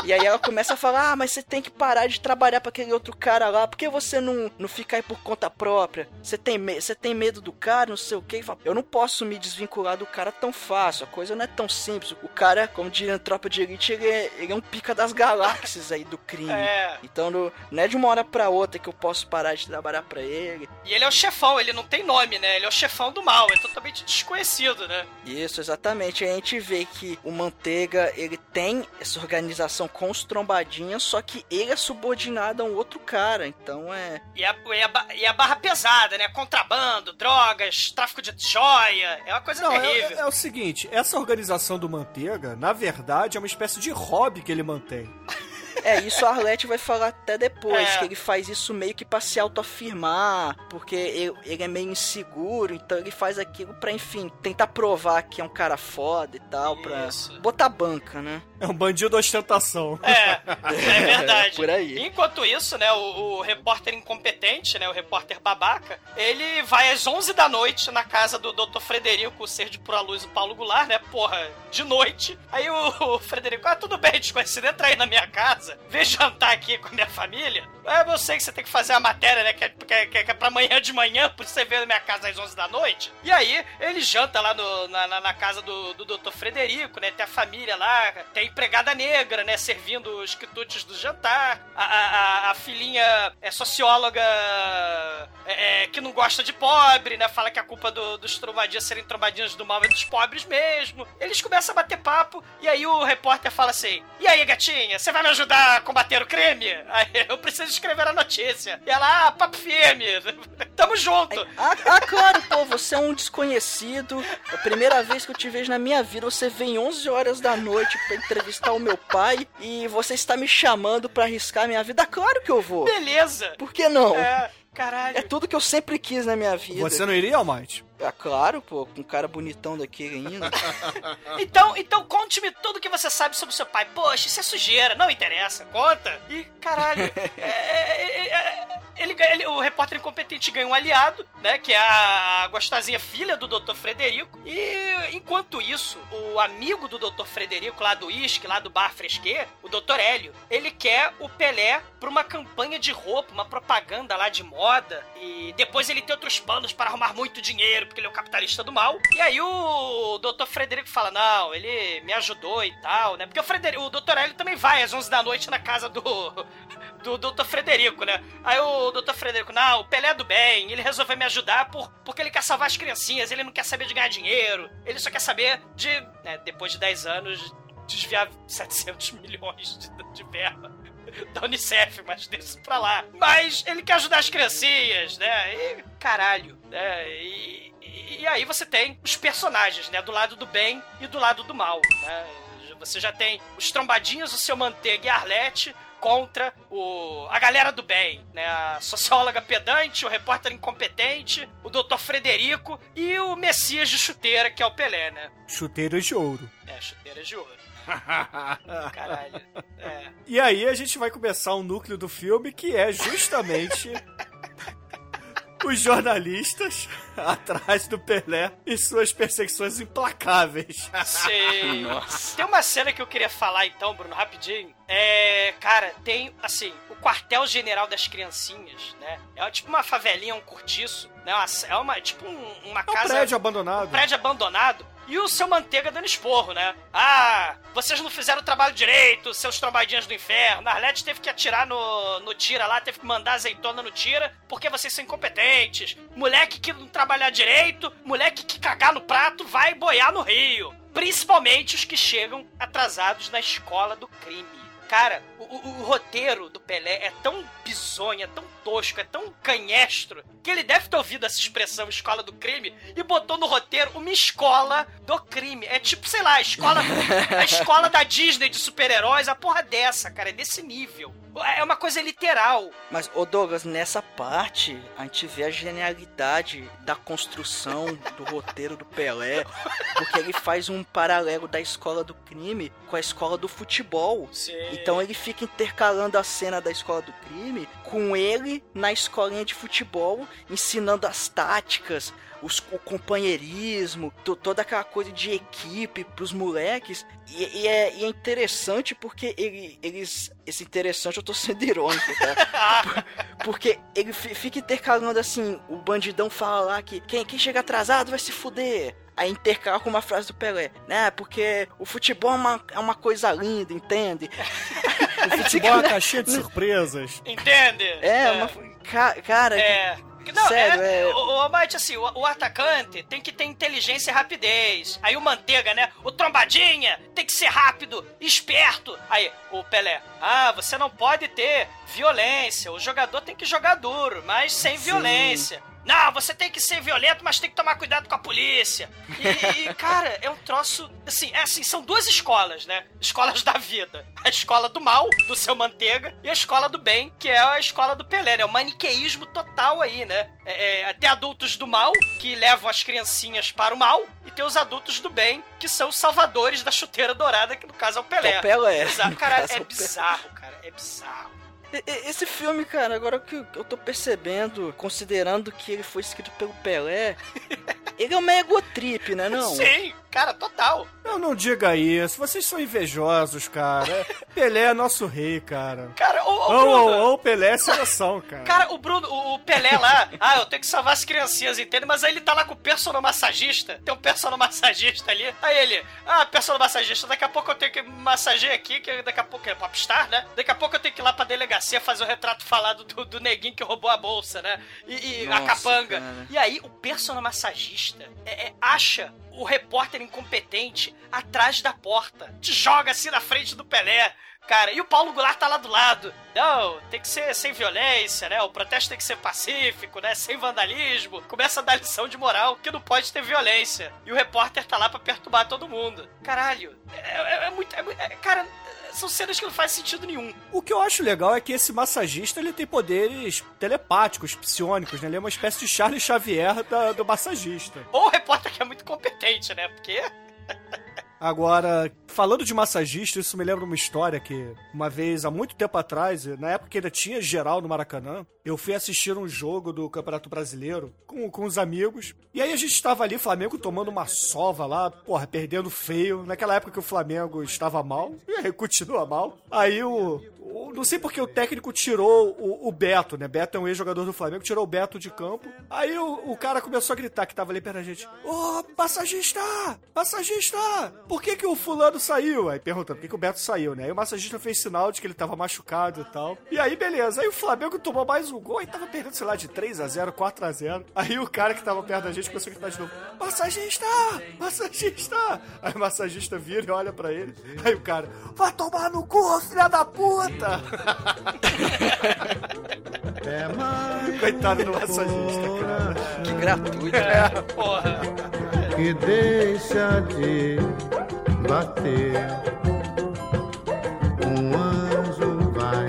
E aí ela começa a falar: Ah, mas você tem que parar de trabalhar pra aquele outro cara lá. Por que você não, não fica aí por conta própria? Você tem, me você tem medo do cara, não sei o que. Eu não posso me desvincular do cara tão fácil. A coisa não é tão simples. O cara, como diria Tropa de Elite, ele é, ele é um pica das galáxias aí do crime. É. Então não, não é de uma hora pra outra que eu posso parar de trabalhar pra ele. E ele é o chefão, ele não tem nome, né? Ele é o chefão do mal, é totalmente desconhecido, né? Isso, exatamente. A gente vê que o Manteiga, ele tem essa organização com os trombadinhas, só que ele é subordinado a um outro cara. Então é. E a, e, a, e a barra pesada, né? Contrabando, drogas, tráfico de joia. É uma coisa Não, é, terrível. é- é o seguinte, essa organização do Manteiga, na verdade, é uma espécie de hobby que ele mantém. É, isso a Arlette vai falar até depois, É. que ele faz isso meio que pra se autoafirmar, porque ele, ele é meio inseguro, então ele faz aquilo pra, enfim, tentar provar que é um cara foda e tal, pra Isso. botar banca, né? É um bandido ostentação. É, é verdade. Por aí. Enquanto isso, né, o, o repórter incompetente, né, o repórter babaca, ele vai às 11 da noite na casa do Dr. Frederico, o ser de pura luz, o Paulo Goulart, né, porra, de noite. Aí o, o Frederico, ah, tudo bem, desconhecido, entra aí na minha casa, vem jantar aqui com a minha família. É, eu sei que você tem que fazer a matéria, né, que é, que é, que é pra amanhã de manhã, por você ver na minha casa às 11 da noite. E aí, ele janta lá no- na, na, na casa do, do Dr. Frederico, né, tem a família lá, tem a empregada negra, né, servindo os quitutes do jantar, a, a, a- filhinha é socióloga é, é, que não gosta de pobre, né, fala que a culpa do- dos trombadinhos serem trombadinhos do mal é dos pobres mesmo. Eles começam a bater papo, e aí o repórter fala assim, e aí, gatinha, você vai me ajudar a combater o crime? Aí eu preciso escrever a notícia. E ela, ah, papo firme, tamo junto. Ah, ah, claro, pô, você é um desconhecido. É a primeira vez que eu te vejo na minha vida. Você vem 11 horas da noite pra entrevistar o meu pai e você está me chamando pra arriscar minha vida. Claro que eu vou. Beleza. Por que não? É, caralho. É tudo que eu sempre quis na minha vida. Você não iria, Almighty? Ah, claro, pô, com um cara bonitão daquele ainda. Então, então conte-me tudo que você sabe sobre seu pai. Poxa, isso é sujeira, não interessa, conta. E caralho, é, é, é, é, ele, ele- o repórter incompetente ganha um aliado, né? Que é a gostosinha filha do Dr. Frederico. E enquanto isso, o amigo do Dr. Frederico, lá do uísque, lá do bar fresquê, o Dr. Hélio, ele quer o Pelé pra uma campanha de roupa, uma propaganda lá de moda. E depois ele tem outros planos para arrumar muito dinheiro, porque ele é o capitalista do mal. E aí o Dr. Frederico fala: Não, ele me ajudou e tal, né? Porque o, Frederico, o Dr. Hélio também vai às 11 da noite na casa do, do Dr. Frederico, né? Aí o Dr. Frederico, não, o Pelé é do bem, ele resolveu me ajudar por, porque ele quer salvar as criancinhas, ele não quer saber de ganhar dinheiro, ele só quer saber de, né, depois de 10 anos, desviar 700 milhões de, de verba da Unicef, mas deixa pra lá. Mas ele quer ajudar as criancinhas, né? E caralho, né? E, e, e aí você tem os personagens, né? Do lado do bem e do lado do mal, né? Você já tem os trombadinhos, o seu Manteiga e a Arlete contra o, a galera do bem, né? A socióloga pedante, o repórter incompetente, o doutor Frederico e o Messias de chuteira, que é o Pelé, né? Chuteiras de ouro. É, chuteiras de ouro. Caralho. É. E aí a gente vai começar o núcleo do filme, que é justamente os jornalistas atrás do Pelé e suas perseguições implacáveis. Sim. Nossa. Tem uma cena que eu queria falar então, Bruno, rapidinho. É. Cara, tem, assim, o quartel-general das criancinhas, né? É tipo uma favelinha, um cortiço, né? Uma- É uma, tipo um- uma É um casa. prédio abandonado. um prédio abandonado. E o seu Manteiga dando esporro, né? Ah, vocês não fizeram o trabalho direito, seus trombadinhas do inferno. A Arlete teve que atirar no, no tira lá, teve que mandar azeitona no tira, porque vocês são incompetentes. Moleque que não trabalhar direito, moleque que cagar no prato, vai boiar no rio. Principalmente os que chegam atrasados na escola do crime. Cara, o, o- o roteiro do Pelé é tão bizonho, é tão tosco, é tão canhestro, que ele deve ter ouvido essa expressão escola do crime e botou no roteiro uma escola do crime. É tipo, sei lá, a escola, a escola da Disney de super-heróis, a porra dessa, cara, é desse nível. É uma coisa literal. Mas, ô Douglas, nessa parte, a gente vê a genialidade da construção do roteiro do Pelé, porque ele faz um paralelo da escola do crime com a escola do futebol. Então ele fica intercalando a cena da escola do crime com ele na escolinha de futebol, ensinando as táticas, os- o companheirismo, to- toda aquela coisa de equipe pros moleques. E, e é, e é interessante porque ele, eles. Esse interessante eu tô sendo irônico, tá? Porque ele fi- fica intercalando assim, o bandidão fala lá que quem, quem chega atrasado vai se fuder. Aí intercala com uma frase do Pelé, né? Porque o futebol é uma, é uma coisa linda, entende? O futebol é uma caixinha de surpresas. Entende? É, uma, ca- cara, É. Não, sério, é, é... O, o, mas, assim, o, o atacante tem que ter inteligência e rapidez. Aí o Manteiga, né? O Trombadinha tem que ser rápido, esperto. Aí, o Pelé. Ah, você não pode ter violência. O jogador tem que jogar duro, mas sem Sim. violência. Não, você tem que ser violento, mas tem que tomar cuidado com a polícia. E, e, cara, é um troço. Assim, é assim, são duas escolas, né? Escolas da vida. A escola do mal, do seu manteiga, e a escola do bem, que é a escola do Pelé, né? O maniqueísmo total aí, né? É, é, tem adultos do mal, que levam as criancinhas para o mal, e tem os adultos do bem, que são os salvadores da chuteira dourada, que no caso é o Pelé. É o Pelé. Exato, cara, é é bizarro, cara. É bizarro. Esse filme, cara, agora que eu tô percebendo, considerando que ele foi escrito pelo Pelé, ele é uma egotrip, né não? Sim, cara, total. Não, não diga isso. Vocês são invejosos, cara. Pelé é nosso rei, cara. Cara, ô, Ou, Bruno. ou, ou Pelé é seleção, cara. Cara, o Bruno, o o Pelé lá, ah, eu tenho que salvar as criancinhas, entende? Mas aí ele tá lá com o personomassagista, tem um personomassagista ali. Aí ele, ah, personomassagista, daqui a pouco eu tenho que massagear aqui, que daqui a pouco é popstar, né? Daqui a pouco eu tenho que ir lá pra delegacia fazer o retrato falado do, do neguinho que roubou a bolsa, né? E, e a Nossa, capanga. cara. E aí o personomassagista é, é, acha o repórter incompetente atrás da porta, te joga assim na frente do Pelé. Cara, e o Paulo Goulart tá lá do lado. Não, tem que ser sem violência, né? O protesto tem que ser pacífico, né? Sem vandalismo. Começa a dar lição de moral que não pode ter violência. E o repórter tá lá pra perturbar todo mundo. Caralho, é, é- é muito. é é- cara, são cenas que não faz sentido nenhum. O que eu acho legal é que esse massagista ele tem poderes telepáticos, psionicos, né? Ele é uma espécie de Charles Xavier da- do massagista. Ou o repórter que é muito competente, né? Porque. Agora, falando de massagista, isso me lembra uma história que, uma vez, há muito tempo atrás, na época que ainda tinha geral no Maracanã, eu fui assistir um jogo do Campeonato Brasileiro com, com os amigos. E aí a gente estava ali, Flamengo tomando uma sova lá, porra, perdendo feio. Naquela época que o Flamengo estava mal, e aí continua mal. Aí o. não sei porque o técnico tirou o, o Beto, né? Beto é um ex-jogador do Flamengo, tirou o Beto de campo. Aí o, o cara começou a gritar que tava ali perto da gente: Ô, massagista! Massagista! Por que que o fulano saiu? Aí perguntando por que, que o Beto saiu, né? Aí o massagista fez sinal de que ele tava machucado e tal. E aí, beleza. Aí o Flamengo tomou mais um gol e tava perdendo, sei lá, de 3 a 0 4 a 0 Aí o cara que tava perto da gente começou a gritar de novo: Massagista! Massagista! Aí o massagista vira e olha pra ele. Aí o cara: Vai tomar no cu, filha da puta! É mais Coitado do massagista, cara. Que gratuito. É, porra. que deixa de bater. Um anjo vai.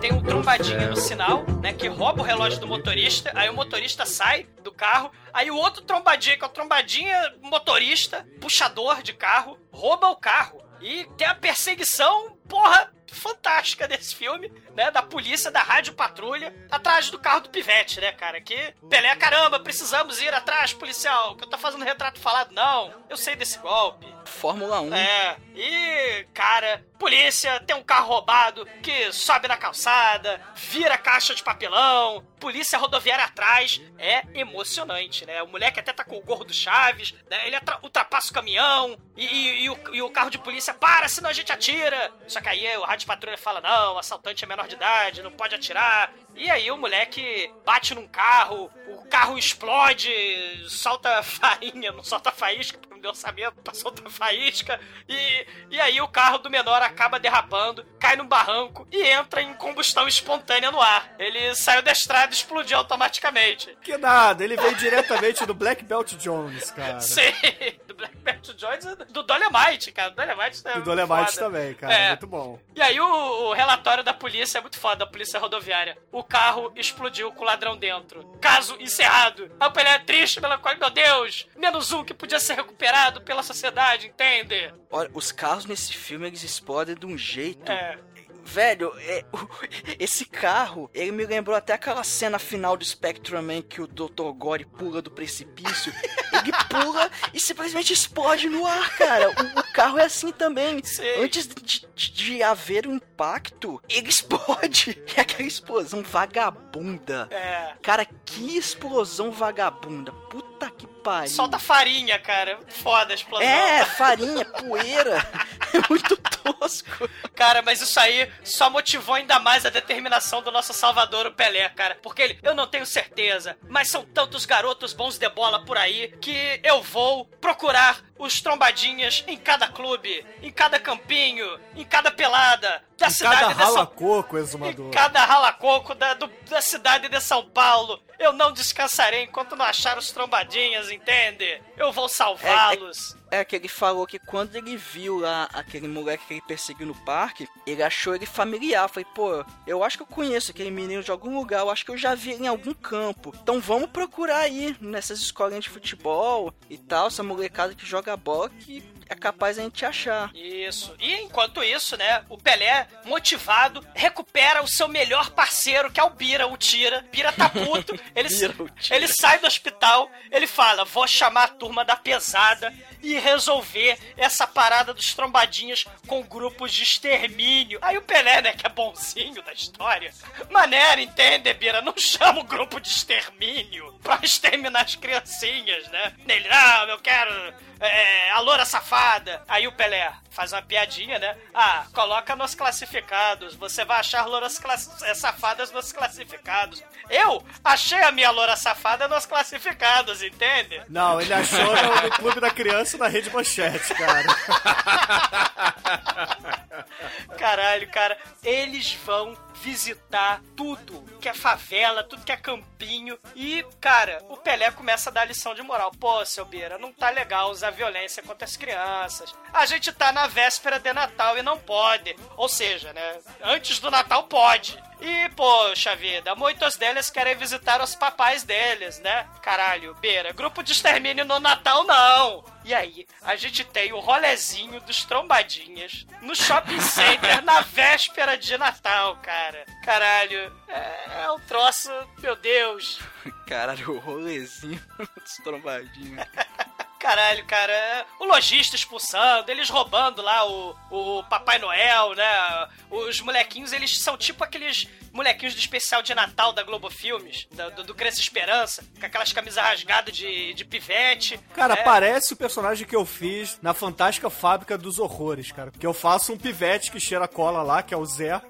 tem um trombadinha no sinal, né? Que rouba o relógio do motorista. Aí o motorista sai do carro. Aí o outro trombadinha, que é o trombadinha motorista, puxador de carro, rouba o carro. E tem a perseguição, porra, fantástica desse filme, né? Da polícia, da rádio patrulha, atrás do carro do pivete, né, cara? Que Pelé, caramba, precisamos ir atrás, policial, que eu tô fazendo retrato falado. Não, eu sei desse golpe. Fórmula 1. É, e, cara, polícia tem um carro roubado que sobe na calçada, vira caixa de papelão, polícia rodoviária atrás. É emocionante, né? O moleque até tá com o gorro do Chaves, né? Ele ultrapassa o caminhão e, e, e, o, e, o, carro de polícia para, senão a gente atira. Só que aí o rádio patrulha fala: não, o assaltante é menor de idade, não pode atirar. E aí o moleque bate num carro, o carro explode, solta farinha, não solta faísca, não deu orçamento pra soltar faísca. E, e aí o carro do menor acaba derrapando, cai num barranco e entra em combustão espontânea no ar. Ele saiu da estrada e explodiu automaticamente. Que nada, ele veio diretamente do Black Belt Jones, cara. Sim, do Black Belt Jones e do Dolemite, cara. Do Dolemite também. Do Dolemite também, cara. É. Muito bom. E aí o, o, relatório da polícia é muito foda, da polícia rodoviária. O carro explodiu com o ladrão dentro. Caso encerrado. A Pelé é triste, melancólico, meu Deus. Menos um que podia ser recuperado pela sociedade, entende? Olha, os carros nesse filme eles explodem de um jeito. É Velho, é, esse carro, ele me lembrou até aquela cena final do Spectrum Man que o Dr. Gore pula do precipício. ele pula e simplesmente explode no ar, cara. O, o carro é assim também. Antes de, de, de, haver um impacto, ele explode. É aquela explosão vagabunda. É. Cara, que explosão vagabunda. Puta que pariu. Solta farinha, cara. Foda a explosão. É, farinha, poeira. É muito tosco. Cara, mas isso aí só motivou ainda mais a determinação do nosso salvador, o Pelé, cara. Porque ele, eu não tenho certeza, mas são tantos garotos bons de bola por aí que eu vou procurar os trombadinhas em cada clube, em cada campinho, em cada pelada da em cidade cada de São rala-coco, exumador. Em cada rala-coco da, do, da cidade de São Paulo. Eu não descansarei enquanto não achar os trombadinhas, entende? Eu vou salvá-los. É, que ele falou que quando ele viu lá aquele moleque que ele perseguiu no parque, ele achou ele familiar. Falei, pô, eu acho que eu conheço aquele menino de algum lugar, eu acho que eu já vi ele em algum campo. Então vamos procurar aí nessas escolinhas de futebol e tal, essa molecada que joga bola que é capaz a gente achar. Isso. E enquanto isso, né, o Pelé, motivado, recupera o seu melhor parceiro, que é o Bira, o Tira. Bira tá puto, ele, Bira, ele sai do hospital, ele fala: vou chamar a turma da pesada e resolver essa parada dos trombadinhas com grupos de extermínio. Aí o Pelé, né, que é bonzinho da história, maneira, entende, Bira? Não chama o grupo de extermínio pra exterminar as criancinhas, né? Ele, não, eu quero é, a loura safada. Aí o Pelé faz uma piadinha, né? Ah, coloca nos classificados. Você vai achar louras class... É, safadas nos classificados. Eu achei a minha loura safada nos classificados, entende? Não, ele achou no Clube da Criança na Rede Manchete, cara. Caralho, cara. Eles vão visitar tudo que é favela, tudo que é campinho. E, cara, o Pelé começa a dar lição de moral. Pô, seu Beira, não tá legal usar violência contra as crianças. A gente tá na véspera de Natal e não pode. Ou seja, né? Antes do Natal pode. E, poxa vida, muitos deles querem visitar os papais deles, né? Caralho, beira, grupo de extermínio no Natal não! E aí, a gente tem o rolezinho dos trombadinhas no shopping center na véspera de Natal, cara. Caralho, é, é um troço, meu Deus. Caralho, o rolezinho dos trombadinhos. Caralho, cara, o lojista expulsando, eles roubando lá o, o Papai Noel, né? Os molequinhos, eles são tipo aqueles molequinhos do especial de Natal da Globo Filmes, do, do, do Cresce Esperança, com aquelas camisas rasgadas de, de pivete. Cara, é. parece o personagem que eu fiz na Fantástica Fábrica dos Horrores, cara. Porque eu faço um pivete que cheira cola lá, que é o Zé,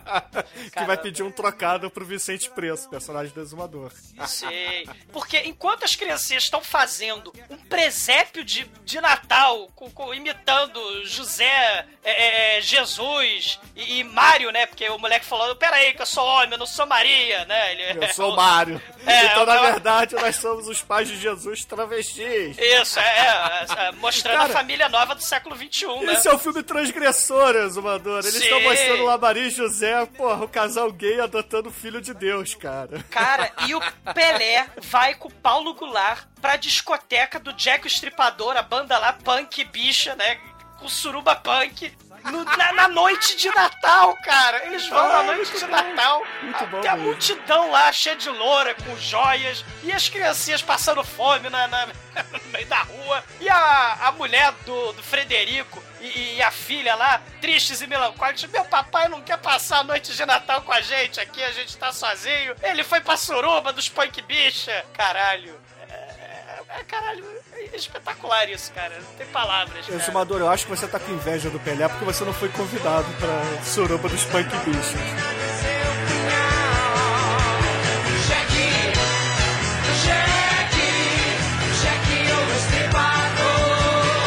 que vai pedir um trocado pro Vicente Preço, personagem do exumador. Sei. Porque enquanto as crianças estão fazendo um presépio de, de Natal, com, com, imitando José, é, é, Jesus e, e Mário, né? Porque o moleque falou, peraí, aí que eu sou homem, eu não sou Maria, né? Ele, eu sou Mário. É, então, na verdade, nós somos os pais de Jesus travestis. Isso, é, é, é mostrando Cara, a família nova do século XXI, né? Esse é o filme transgressor, Exumador. Eles estão mostrando lá Maria e José, porra, o casal gay adotando o filho de Deus, cara. Cara, e o Pelé vai com o Paulo Goulart pra discoteca do Jack o Estripador, a banda lá, punk bicha, né? Com suruba punk no- na, na noite de Natal, cara. Eles vão na Ai, noite de. Natal. Muito bom Tem a mesmo. multidão lá, cheia de loura, com joias. E as criancinhas passando fome na, na- no meio da rua. E a, a mulher do, do Frederico e, e a filha lá, tristes e melancólicos. Meu papai não quer passar a noite de Natal com a gente aqui, a gente tá sozinho. Ele foi pra suruba dos punk bicha. Caralho. É, caralho, é espetacular isso, cara. Não tem palavras. Cara. Exumador, eu acho que você tá com inveja do Pelé porque você não foi convidado pra suruba dos punk bichos.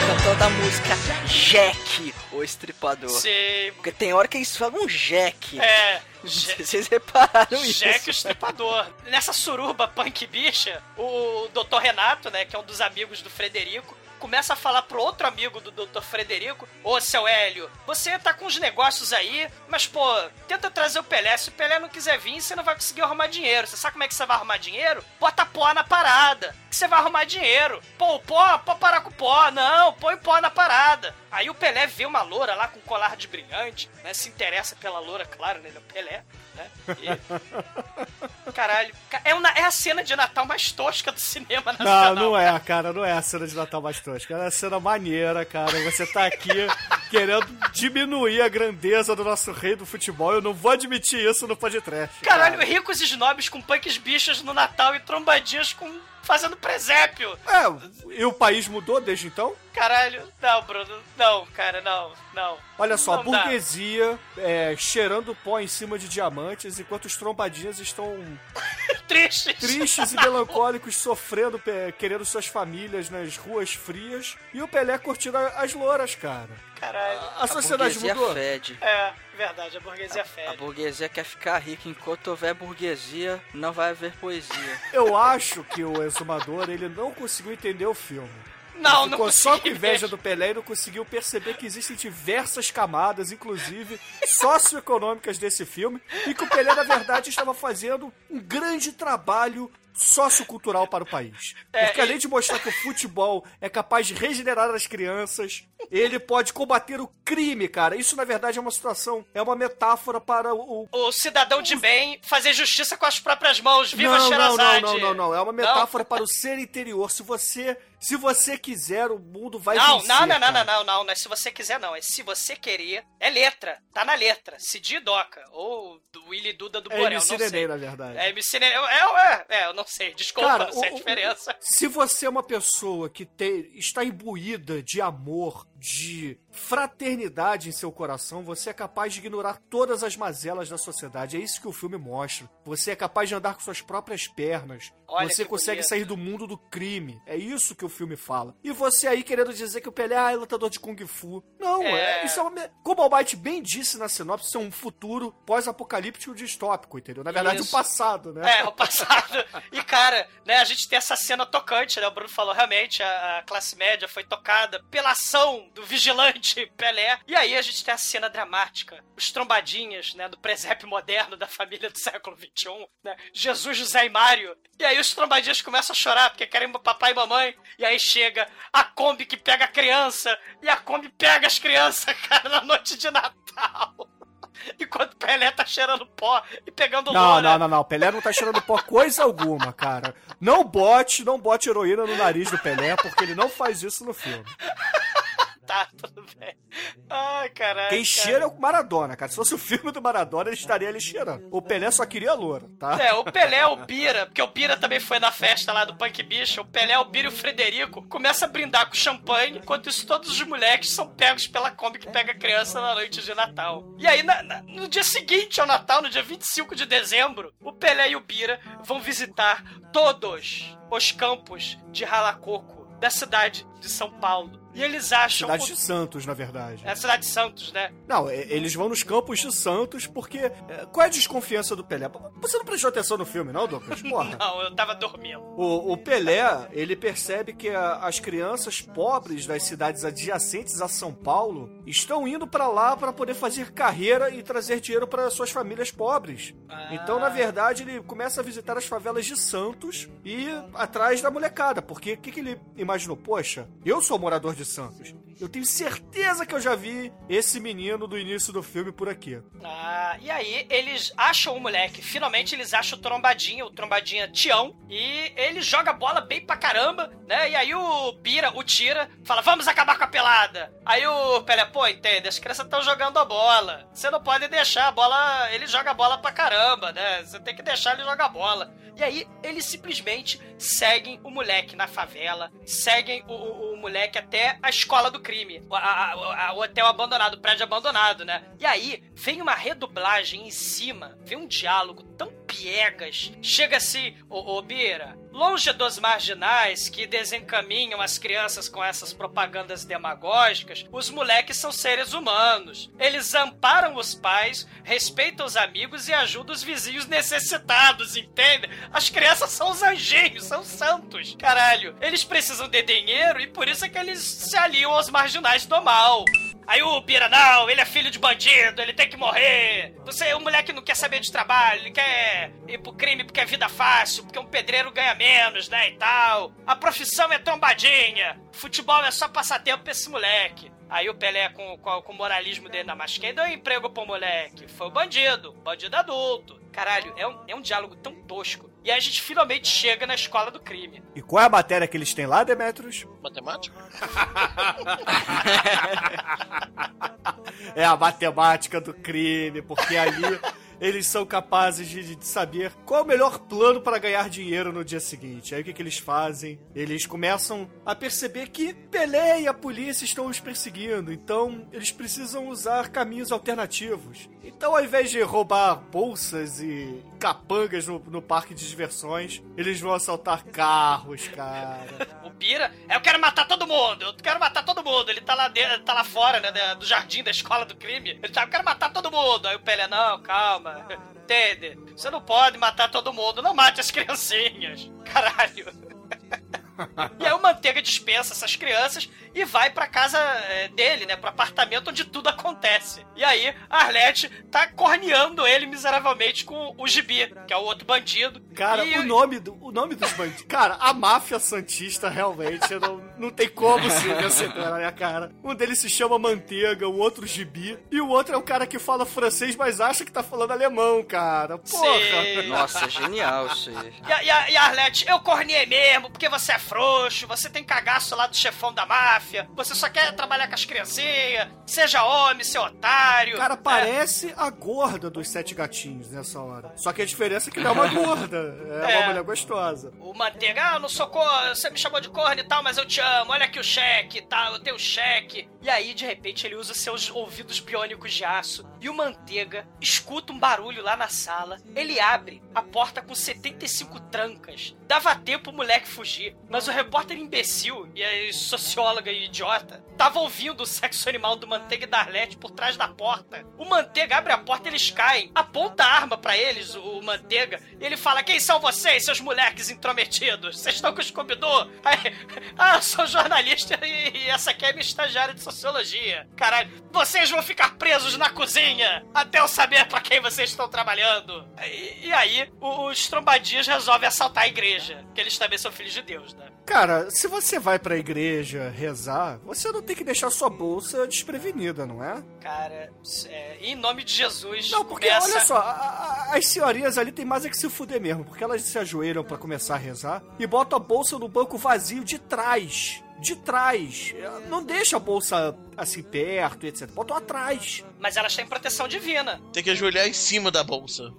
Cantando a música Jack, o estripador. Sim. Porque tem hora que eles falam Jack. É. Vocês repararam isso? Jack o Estripador. Nessa suruba punk bicha, o Dr. Renato, né, que é um dos amigos do Frederico, começa a falar pro outro amigo do Dr. Frederico: Ô, seu Hélio, você tá com uns negócios aí, mas, pô, tenta trazer o Pelé. Se o Pelé não quiser vir, você não vai conseguir arrumar dinheiro. Você sabe como é que você vai arrumar dinheiro? Bota pó na parada, que você vai arrumar dinheiro. Pô, o pó, pode parar com o pó. Não, põe pó na parada. Aí o Pelé vê uma loura lá com colar de brilhante, né? Se interessa pela loura, claro, né? O Pelé, né? E... Caralho, ca- é, uma- é a cena de Natal mais tosca do cinema Não, nacional. não é, cara, não é a cena de Natal mais tosca. É a cena maneira, cara. Você tá aqui querendo diminuir a grandeza do nosso rei do futebol. Eu não vou admitir isso no podcast. Caralho, ricos e snobs com punks bichos no Natal e trombadinhas com fazendo presépio. É, e o país mudou desde então? Caralho, não, Bruno, não, cara, não, não. Olha só, a Não dá. burguesia é, cheirando pó em cima de diamantes, enquanto os trombadinhas estão Tristes. tristes e melancólicos, sofrendo, querendo suas famílias nas ruas frias, e o Pelé curtindo a- as louras, cara. Caralho. A sociedade burguesia mudou? fede. É, verdade, a burguesia A fede. burguesia quer ficar rica. Enquanto houver burguesia, não vai haver poesia. Eu acho que o exumador, ele não conseguiu entender o filme. Não, Ele não ficou só com inveja do Pelé e não conseguiu perceber que existem diversas camadas, inclusive socioeconômicas desse filme, e que o Pelé, na verdade, estava fazendo um grande trabalho sociocultural para o país. É, Porque além de mostrar que o futebol é capaz de regenerar as crianças, ele pode combater o crime, cara. Isso, na verdade, é uma situação, é uma metáfora para o, O cidadão de bem fazer justiça com as próprias mãos. Viva não, não, Sherazade. não, não, não, não. É uma metáfora para o ser interior. Se você, se você quiser, o mundo vai Não, vencer. não, não, não, não, não, não, não é se você quiser, não. É se você querer. É letra. Tá na letra. Cid Doca. Ou do Willy Duda do É Borel, MC não Neném, sei. na verdade. É MC Neném. É, é, é, eu não sei. Desculpa, Cara, não sei a o- o- diferença. Se você é uma pessoa que tem, está imbuída de amor, de fraternidade em seu coração, você é capaz de ignorar todas as mazelas da sociedade. É isso que o filme mostra. Você é capaz de andar com suas próprias pernas. Olha você consegue bonito. sair do mundo do crime. É isso que o filme fala. E você aí querendo dizer que o Pelé ah, é lutador de Kung Fu. Não, É. é. isso é uma. Como o Almighty bem disse na sinopse, isso é um futuro pós-apocalíptico distópico, entendeu? Na verdade, Isso. o passado, né? É, o passado. E, cara, né, a gente tem essa cena tocante, né? O Bruno falou, realmente, a, a classe média foi tocada pela ação do vigilante Pelé. E aí a gente tem a cena dramática. Os trombadinhas, né, do presépio moderno da família do século XXI, né? Jesus, José e Mário. E aí os trombadinhas começam a chorar porque querem papai e mamãe. E aí chega a Kombi que pega a criança. E a Kombi pega as crianças, cara, na noite de Natal. Enquanto Pelé tá cheirando pó e pegando Não, lona. não, não, não. Pelé não tá cheirando pó coisa alguma, cara. Não bote, não bote heroína no nariz do Pelé, porque ele não faz isso no filme. Tá, tudo bem. Ai, caralho. Quem cara. cheira é o Maradona, cara. Se fosse o filme do Maradona, ele estaria ali cheirando. O Pelé só queria a loura, tá? É, o Pelé, o Bira, porque o Bira também foi na festa lá do Punk Bicho. O Pelé, o Bira e o Frederico começam a brindar com champanhe, enquanto isso todos os moleques são pegos pela Kombi que pega a criança na noite de Natal. E aí, na- na- no dia seguinte ao Natal, no dia 25 de dezembro, o Pelé e o Bira vão visitar todos os campos de Ralacoco da cidade de São Paulo. E eles acham... Cidade de Santos, na verdade. É a cidade de Santos, né? Não, eles vão nos campos de Santos porque. é, Qual é a desconfiança do Pelé? Você não prestou atenção no filme, não, Douglas? Porra. Não, eu tava dormindo. O, o Pelé, ele percebe que a- as crianças pobres das cidades adjacentes a São Paulo estão indo pra lá pra poder fazer carreira e trazer dinheiro para suas famílias pobres. Então, na verdade, ele começa a visitar as favelas de Santos e atrás da molecada, porque o que, que ele imaginou? Poxa, eu sou morador de Santos. Eu tenho certeza que eu já vi esse menino do início do filme por aqui. Ah, e aí eles acham o moleque. Finalmente eles acham o trombadinha, o trombadinha Tião. E ele joga bola bem pra caramba, né? E aí o Bira, o Tira, fala: vamos acabar com a pelada. Aí o Pelé, pô, entende? As crianças estão jogando a bola. Você não pode deixar a bola. Ele joga a bola pra caramba, né? Você tem que deixar ele jogar a bola. E aí eles simplesmente seguem o moleque na favela, seguem o, o, o moleque até a escola do crime, a, a, a, o hotel abandonado, o prédio abandonado, né? E aí vem uma redublagem em cima, vem um diálogo tão piegas. Chega assim, ô, ô longe dos marginais que desencaminham as crianças com essas propagandas demagógicas, os moleques são seres humanos. Eles amparam os pais, respeitam os amigos e ajudam os vizinhos necessitados, entende? As crianças são os anjinhos, são santos. Caralho, eles precisam de dinheiro e por isso é que eles se aliam aos marginais do mal. Aí o Bira, não, ele é filho de bandido, ele tem que morrer. Você, o moleque não quer saber de trabalho, ele quer ir pro crime porque é vida fácil, porque um pedreiro ganha menos, né, e tal. A profissão é trombadinha. Futebol é só passatempo pra esse moleque. Aí o Pelé, com, com, com o moralismo dele na mas deu emprego pro moleque? Foi o bandido, bandido adulto. Caralho, é um, é um diálogo tão tosco. E aí a gente finalmente chega na escola do crime. E qual é a matéria que eles têm lá, Demetrius? Matemática? é a matemática do crime, porque ali eles são capazes de, de, saber qual é o melhor plano para ganhar dinheiro no dia seguinte. Aí o que, que eles fazem? Eles começam a perceber que Pelé e a polícia estão os perseguindo, então eles precisam usar caminhos alternativos. Então, ao invés de roubar bolsas e capangas no, no parque de diversões, eles vão assaltar carros, cara. o Bira, eu quero matar todo mundo, eu quero matar todo mundo. Ele tá lá, dentro, tá lá fora, né, do jardim da escola do crime. Ele tá, eu quero matar todo mundo. Aí o Pelé, não, calma. Entende? Você não pode matar todo mundo, não mate as criancinhas. Caralho. E aí o Manteiga dispensa essas crianças e vai pra casa é, dele, né? Pro apartamento onde tudo acontece. E aí a Arlete tá corneando ele miseravelmente com o Gibi, que é o outro bandido. Cara, e... o nome do o nome dos bandidos. Cara, a máfia santista realmente não, não tem como se vencer na minha cara. Um deles se chama Manteiga, o outro Gibi, e o outro é o cara que fala francês, mas acha que tá falando alemão, cara. Porra. Sim. Nossa, genial isso aí. E, a, e, e Arlete, eu corneei mesmo, porque você é frouxo, você tem cagaço lá do chefão da máfia, você só quer trabalhar com as criancinhas, seja homem, seu otário. Cara, parece é. a gorda dos sete gatinhos nessa hora. Só que a diferença é que não é uma gorda, é, é. uma mulher gostosa. O Manteiga, ah, não sou cor, você me chamou de corno e tal, mas eu te amo, olha aqui o cheque e tal, eu tenho o cheque. E aí, de repente, ele usa seus ouvidos biônicos de aço e o Manteiga escuta um barulho lá na sala. Ele abre a porta com 75 trancas. Dava tempo o moleque fugir, mas o repórter imbecil e a socióloga idiota tava ouvindo o sexo animal do Manteiga e da Arlete por trás da porta. O Manteiga abre a porta, eles caem, aponta a arma para eles, o Manteiga, e ele fala: Quem são vocês, seus moleques intrometidos? Vocês estão com o Scooby-Doo? Ah, eu sou jornalista e, e essa aqui é minha estagiária de sociologia. Caralho, vocês vão ficar presos na cozinha até eu saber para quem vocês estão trabalhando. E, e aí, os trombadinhos resolvem assaltar a igreja, que eles também são filhos de Deus, né? Cara, se você vai pra igreja rezar, você não tem que deixar sua bolsa desprevenida, não é? Cara, é, em nome de Jesus. Não, porque começa... olha só, a, a, as senhorinhas ali tem mais é que se fuder mesmo, porque elas se ajoelham para começar a rezar e botam a bolsa no banco vazio de trás de trás. Não deixa a bolsa assim perto, etc. Botam atrás. Mas elas têm proteção divina. Tem que ajoelhar em cima da bolsa.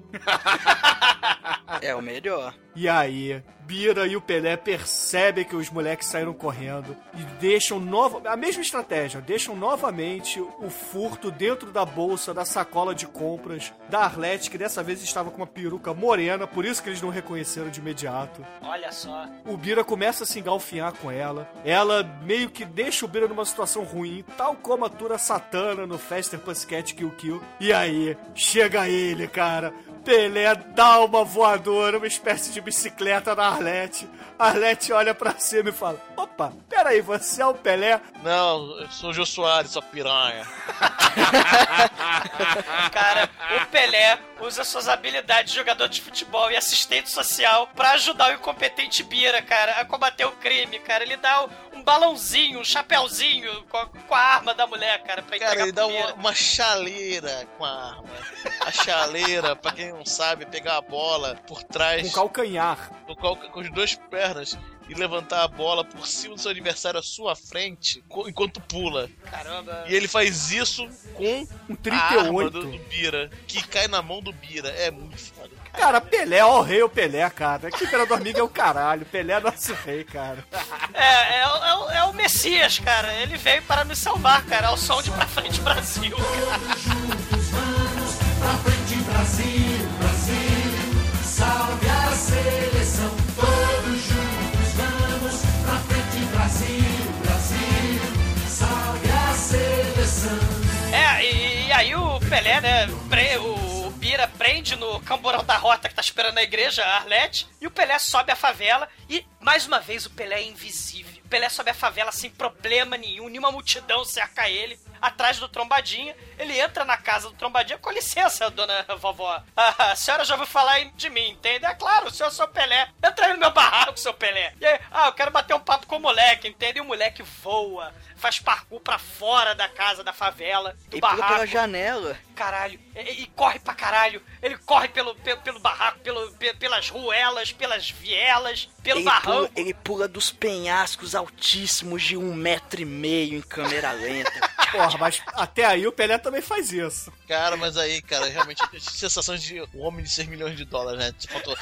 é o melhor. E aí, Bira e o Pelé percebem que os moleques saíram correndo e deixam nova a mesma estratégia, deixam novamente o furto dentro da bolsa da sacola de compras da Arlete, que dessa vez estava com uma peruca morena, por isso que eles não reconheceram de imediato. Olha só. O Bira começa a se engalfinhar com ela. Ela meio que deixa o Bira numa situação ruim, tal como a Tura Satana no Faster Pussycat Kill Kill. E aí, chega ele, cara Pelé dá uma voadora, uma espécie de bicicleta na Arlete. A Arlete olha pra cima e fala: Opa, peraí, você é o Pelé? Não, eu sou o Jô Soares, sua piranha. Usa suas habilidades de jogador de futebol e assistente social pra ajudar o incompetente Bira, cara, a combater o crime, cara. Ele dá um balãozinho, um chapéuzinho com a, com a arma da mulher, cara, pra Cara, ele pro dá Bira. uma, uma chaleira com a arma. A chaleira, pra quem não sabe, pegar a bola por trás. Com calcanhar. no qual- com as duas pernas e levantar a bola por cima do seu adversário à sua frente enquanto pula. Caramba. E ele faz isso com Um a arma 38. do, do Bira, que cai na mão do Bira. É muito foda. Cara, Pelé, ó o rei, o Pelé, cara. Que Imperador Amigo é o caralho. Pelé é nosso rei, cara. É, é, o- é o- é o Messias, cara. Ele veio para nos salvar, cara, ao som de Pra Frente Brasil. Pra frente, Brasil, Brasil, salve É, e, e aí o Pelé, né, pre- o Bira prende no camburão da rota que tá esperando na igreja, a Arlete, e o Pelé sobe a favela e, mais uma vez, o Pelé é invisível. O Pelé sobe a favela sem problema nenhum, nenhuma multidão cerca ele, atrás do Trombadinha. Ele entra na casa do Trombadinha, com licença, dona vovó. A, a senhora já ouviu falar de mim, entende? É claro, o senhor é seu Pelé. Entra aí no meu barraco, seu Pelé. E aí, ah, eu quero bater um papo com o moleque, entende? E o moleque voa, faz parkour pra fora da casa, da favela, do E pula barraco pela janela. caralho. E, e corre pra caralho. Ele corre pelo, pelo, pelo barraco, pelo, pe- pelas ruelas, pelas vielas, pelo Ele pula, barranco. ele pula dos penhascos altíssimos de um metro e meio em câmera lenta. Porra, mas até aí o Pelé também faz isso. Cara, mas aí, cara, realmente sensação de um homem de 6 milhões de dólares, né? Tipo, faltou.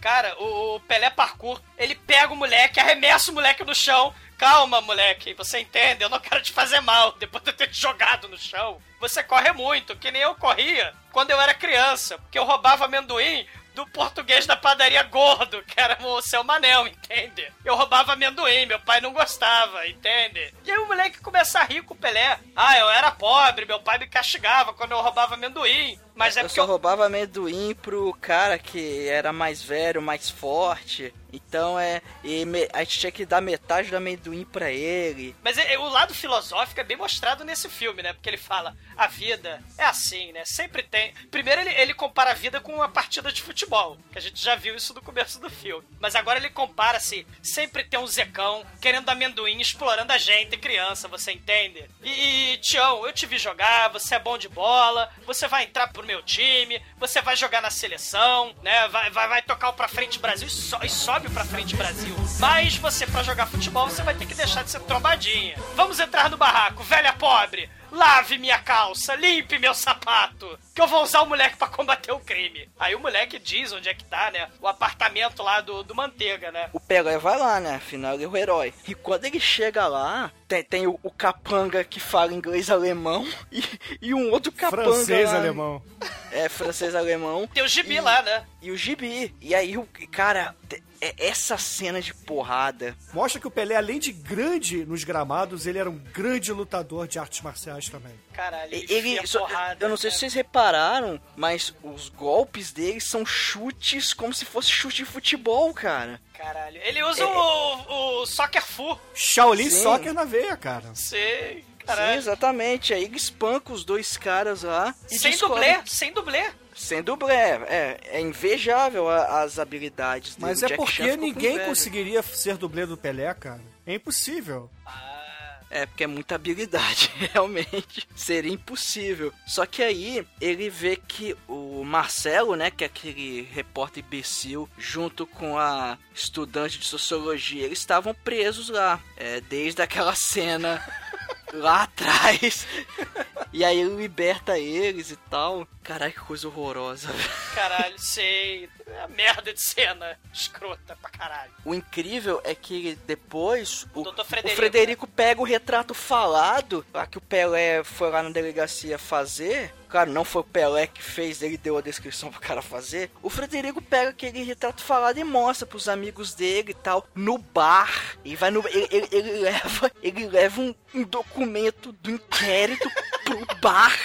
Cara, o, o Pelé Parkour, ele pega o moleque, arremessa o moleque no chão. Calma, moleque, você entende? Eu não quero te fazer mal. Depois de eu ter te jogado no chão, você corre muito, que nem eu corria quando eu era criança. Porque eu roubava amendoim do português da padaria gordo, que era o seu Manel, entende? Eu roubava amendoim, meu pai não gostava, entende? E aí o moleque começa a rir com o Pelé. Ah, eu era pobre, meu pai me castigava quando eu roubava amendoim. Mas é eu porque só roubava amendoim pro cara que era mais velho, mais forte. Então é. E me- a gente tinha que dar metade do amendoim pra ele. Mas é- é- o lado filosófico é bem mostrado nesse filme, né? Porque ele fala, a vida é assim, né? Sempre tem. Primeiro ele, ele compara a vida com uma partida de futebol, que a gente já viu isso no começo do filme. Mas agora ele compara assim, sempre tem um zecão querendo amendoim, explorando a gente, criança, você entende? E, e Tião, eu te vi jogar, você é bom de bola, você vai entrar pro meu time, você vai jogar na seleção, né? Vai, vai, vai tocar o pra frente Brasil e, so- e sobe o pra frente Brasil. Mas você, pra jogar futebol, você vai ter que deixar de ser trombadinha. Vamos entrar no barraco, velha pobre! Lave minha calça, limpe meu sapato, que eu vou usar o moleque pra combater o crime. Aí o moleque diz onde é que tá, né? O apartamento lá do, do Manteiga, né? O Pelé vai lá, né? Afinal, ele é o herói. E quando ele chega lá, tem, tem o, o capanga que fala inglês alemão e, e um outro capanga. Francês, lá- alemão. É, francês alemão. Tem o gibi E- lá, né? E o gibi. E aí, o cara, é- essa cena de porrada. Mostra que o Pelé, além de grande nos gramados, ele era um grande lutador de artes marciais também. Caralho, ele, Ele, só- porrada, eu não sei se cara. vocês repararam, mas os golpes dele são chutes como se fosse chute de futebol, cara. Caralho. Ele usa É- o, o Soccer Fu. Shaolin Sim. Soccer na veia, cara. Sei, Sim, caralho. exatamente. Aí espanca os dois caras lá. E sem descobre- dublê, sem dublê. Sem dublê. É, é invejável a- as habilidades dele. Mas é Jack porque ninguém conseguiria ser dublê do Pelé, cara. É impossível. É, porque é muita habilidade, realmente. Seria impossível. Só que aí ele vê que o Marcelo, né, que é aquele repórter imbecil, junto com a estudante de sociologia, eles estavam presos lá. É, desde aquela cena lá atrás. E aí ele liberta eles e tal. Caralho, que coisa horrorosa. Caralho, sei. É merda de cena. Escrota pra caralho. O incrível é que depois o, o Frederico, Frederico pega o retrato falado, lá que o Pelé foi lá na delegacia fazer. Claro, não foi o Pelé que fez, ele deu a descrição pro cara fazer. O Frederico pega aquele retrato falado e mostra pros amigos dele e tal, no bar. E vai no. Ele, ele- ele leva, ele leva um, um documento do inquérito pro bar.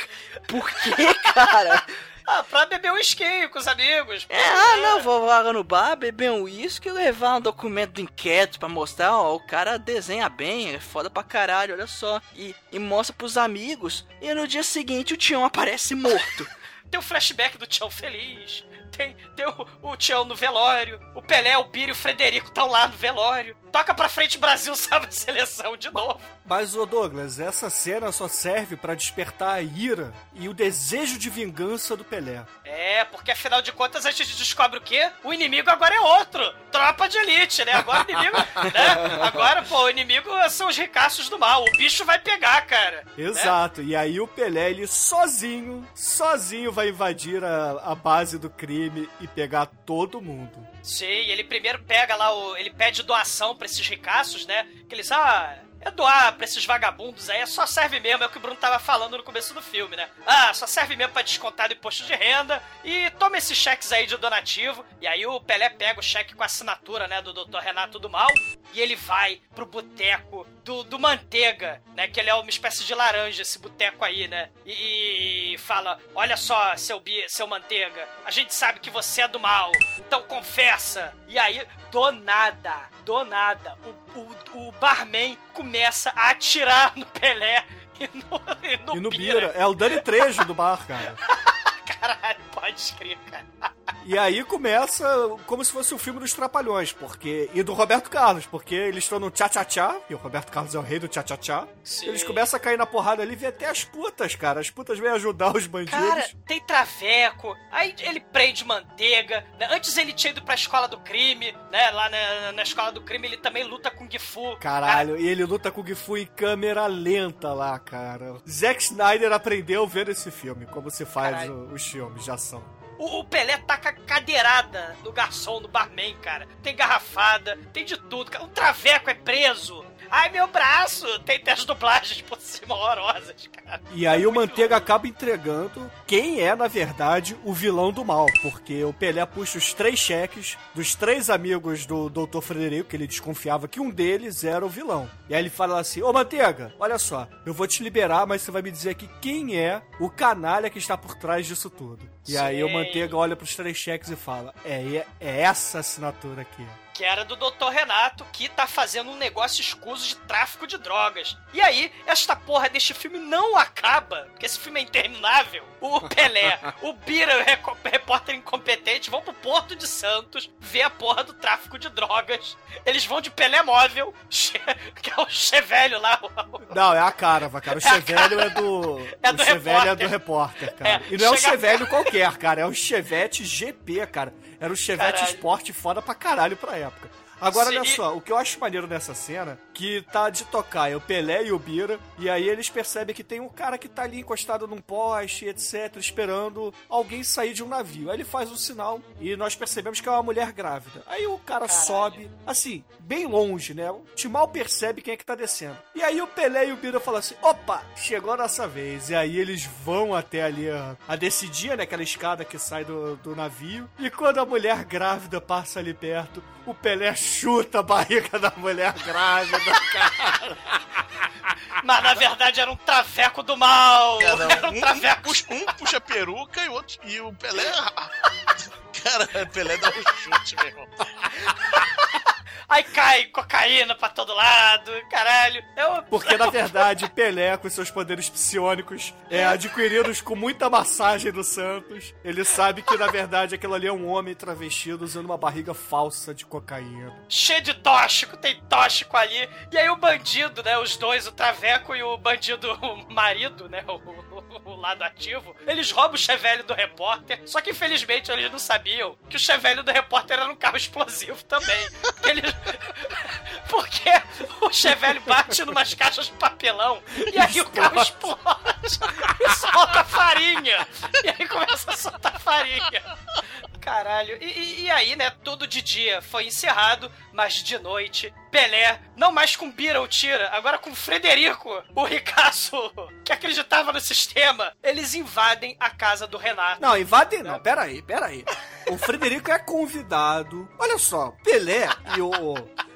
Por quê, cara? Ah, pra beber um esquinho com os amigos. É, ah, não, vou lá no bar, beber um uísque e levar um documento do inquérito pra mostrar, ó, o cara desenha bem, é foda pra caralho, olha só. E, e mostra pros amigos, e no dia seguinte o Tião aparece morto. Tem o flashback do Tião feliz. Tem, tem o, o Tião no velório. O Pelé, o Biro e o Frederico estão lá no velório. Toca pra frente, Brasil salva a seleção de novo. Mas, ô Douglas, essa cena só serve pra despertar a ira e o desejo de vingança do Pelé. É, porque afinal de contas a gente descobre o quê? O inimigo agora é outro. Tropa de elite, né? Agora o inimigo. né? Agora, pô, o inimigo são os ricaços do mal. O bicho vai pegar, cara. Exato. E aí o Pelé, ele sozinho, sozinho vai invadir a, a base do crime e pegar todo mundo. Sim, ele primeiro pega lá o. Ele pede doação pra esses ricaços, né? Que eles, ah. É doar pra esses vagabundos aí, só serve mesmo, é o que o Bruno tava falando no começo do filme, né? Ah, só serve mesmo pra descontar do imposto de renda e toma esses cheques aí de donativo. E aí o Pelé pega o cheque com a assinatura, né, do Dr. Renato do Mal e ele vai pro boteco do, do Manteiga, né? Que ele é uma espécie de laranja, esse boteco aí, né? E, e fala: Olha só, seu, Bi- seu Manteiga, a gente sabe que você é do mal, então confessa. E aí, do nada, do nada, o, o, o barman começa a atirar no Pelé e no, e no, E no Bira. Bira, é o Dani Trejo do bar, cara. Caralho, pode escrever, cara. E aí começa como se fosse o filme dos Trapalhões, porque. E do Roberto Carlos, porque eles estão no tchá-tchá-tchá, e o Roberto Carlos é o rei do tchá-tchá-tchá. Eles começam a cair na porrada ali e vê até as putas, cara. As putas vêm ajudar os bandidos. Cara, tem traveco, aí ele prende manteiga, né? Antes ele tinha ido pra escola do crime, né? Lá na, na escola do crime ele também luta com Gifu. Caralho, e ele luta com o Gifu em câmera lenta lá, cara. Zack Snyder aprendeu vendo esse filme, como se faz o- os filmes de ação. O, o Pelé taca cadeirada no garçom, no barman, cara. Tem garrafada, tem de tudo. O traveco é preso. Ai, meu braço! Tem, tem as dublagens por cima horrorosas, cara. E aí o Manteiga acaba entregando quem é, na verdade, o vilão do mal. Porque o Pelé puxa os três cheques dos três amigos do Dr. Frederico, que ele desconfiava que um deles era o vilão. E aí ele fala assim, ô Manteiga, olha só, eu vou te liberar, mas você vai me dizer aqui quem é o canalha que está por trás disso tudo. E aí o Sim. Manteiga olha pros três cheques e fala, é, é essa assinatura aqui. Que era do Dr. Renato, que tá fazendo um negócio escuso de tráfico de drogas. E aí, esta porra deste filme não acaba, porque esse filme é interminável. O Pelé, o Bira, o repórter incompetente, vão pro Porto de Santos ver a porra do tráfico de drogas. Eles vão de Pelé móvel, que é o Chevelho lá. o- Não, é a Carava, cara. O Chevelho é do. É o do Chevelho é repórter. do repórter, cara. É, e não é um Chevelho qualquer, cara. É um Chevette GP, cara. Era um Chevette Caralho. Sport foda pra caralho pra época. Agora, Sim, olha só, o que eu acho maneiro nessa cena, que tá de tocar é o Pelé e o Bira, e aí eles percebem que tem um cara que tá ali encostado num poste, etc, esperando alguém sair de um navio. Aí ele faz um sinal e nós percebemos que é uma mulher grávida. Aí o cara sobe, assim, bem longe, né? O Timal percebe quem é que tá descendo. E aí o Pelé e o Bira falam assim, opa, chegou a nossa vez. E aí eles vão até ali a, a decidir, né? Aquela escada que sai do, do navio. E quando a mulher grávida passa ali perto, o Pelé chuta a barriga da mulher grávida, cara. Mas na verdade era um traveco do mal. Era um, um um, traveco. puxa, um puxa a peruca e o outro. E o Pelé. Cara, o Pelé dá um chute, meu irmão. Aí cai cocaína pra todo lado, caralho. Eu... Porque, na verdade, Pelé, com seus poderes psionicos, é, adquiridos com muita massagem do Santos, ele sabe que, na verdade, aquilo ali é um homem travestido usando uma barriga falsa de cocaína. cheio de tóxico, tem tóxico ali. E aí o bandido, né? Os dois, o Traveco e o bandido o marido, né? O, o- o lado ativo. Eles roubam o chevelho do repórter. Só que infelizmente eles não sabiam que o chevelho do repórter era um carro explosivo também. Eles. Porque o chevelho bate numas caixas de papelão. E aí o carro explode e solta farinha. E aí começa a soltar farinha. Caralho. E, e- e aí, né, tudo de dia foi encerrado, mas de noite, Pelé, não mais com Bira ou Tira, agora com Frederico, o ricaço que acreditava no sistema, eles invadem a casa do Renato. Não, invadem não, peraí, peraí. O Frederico é convidado. Olha só, Pelé e o.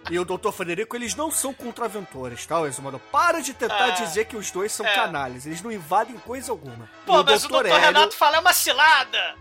e o Dr. Frederico, eles não são contraventores, tá, Exumador? Para de tentar Ah, dizer que os dois são é. canalhas. Eles não invadem coisa alguma. Pô, E mas o Dr. Renato fala é uma cilada.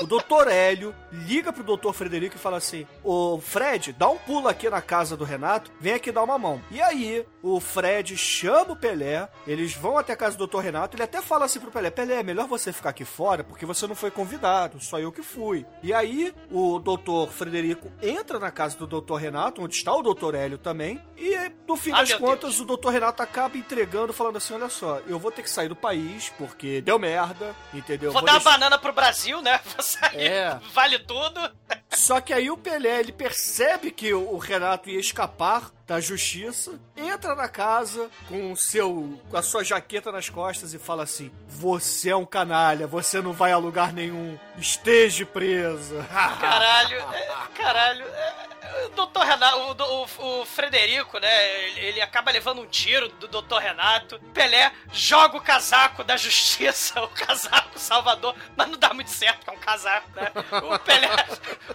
O doutor Hélio liga pro doutor Frederico e fala assim: Ô Fred, dá um pulo aqui na casa do Renato, vem aqui dar uma mão. E aí, o Fred chama o Pelé, eles vão até a casa do doutor Renato, ele até fala assim pro Pelé: Pelé, é melhor você ficar aqui fora porque você não foi convidado, só eu que fui. E aí, o doutor Frederico entra na casa do doutor Renato, onde está o doutor Hélio também, e no fim Ah, das contas, o doutor Renato acaba entregando, falando assim: Olha só, eu vou ter que sair do país porque deu merda, entendeu? Vou, dar deixar- uma banana pro Brasil, né? Vou É. vale tudo. Só que aí o Pelé, ele percebe que o Renato ia escapar da justiça, entra na casa com o seu com a sua jaqueta nas costas e fala assim: "Você é um canalha, você não vai a lugar nenhum. Esteja preso." Caralho, é, caralho. é, O doutor Renato, o, o- Frederico, né? Ele, ele acaba levando um tiro do doutor Renato. Pelé joga o casaco da justiça, o casaco Salvador, mas não dá muito certo, que é um casaco, né? O Pelé,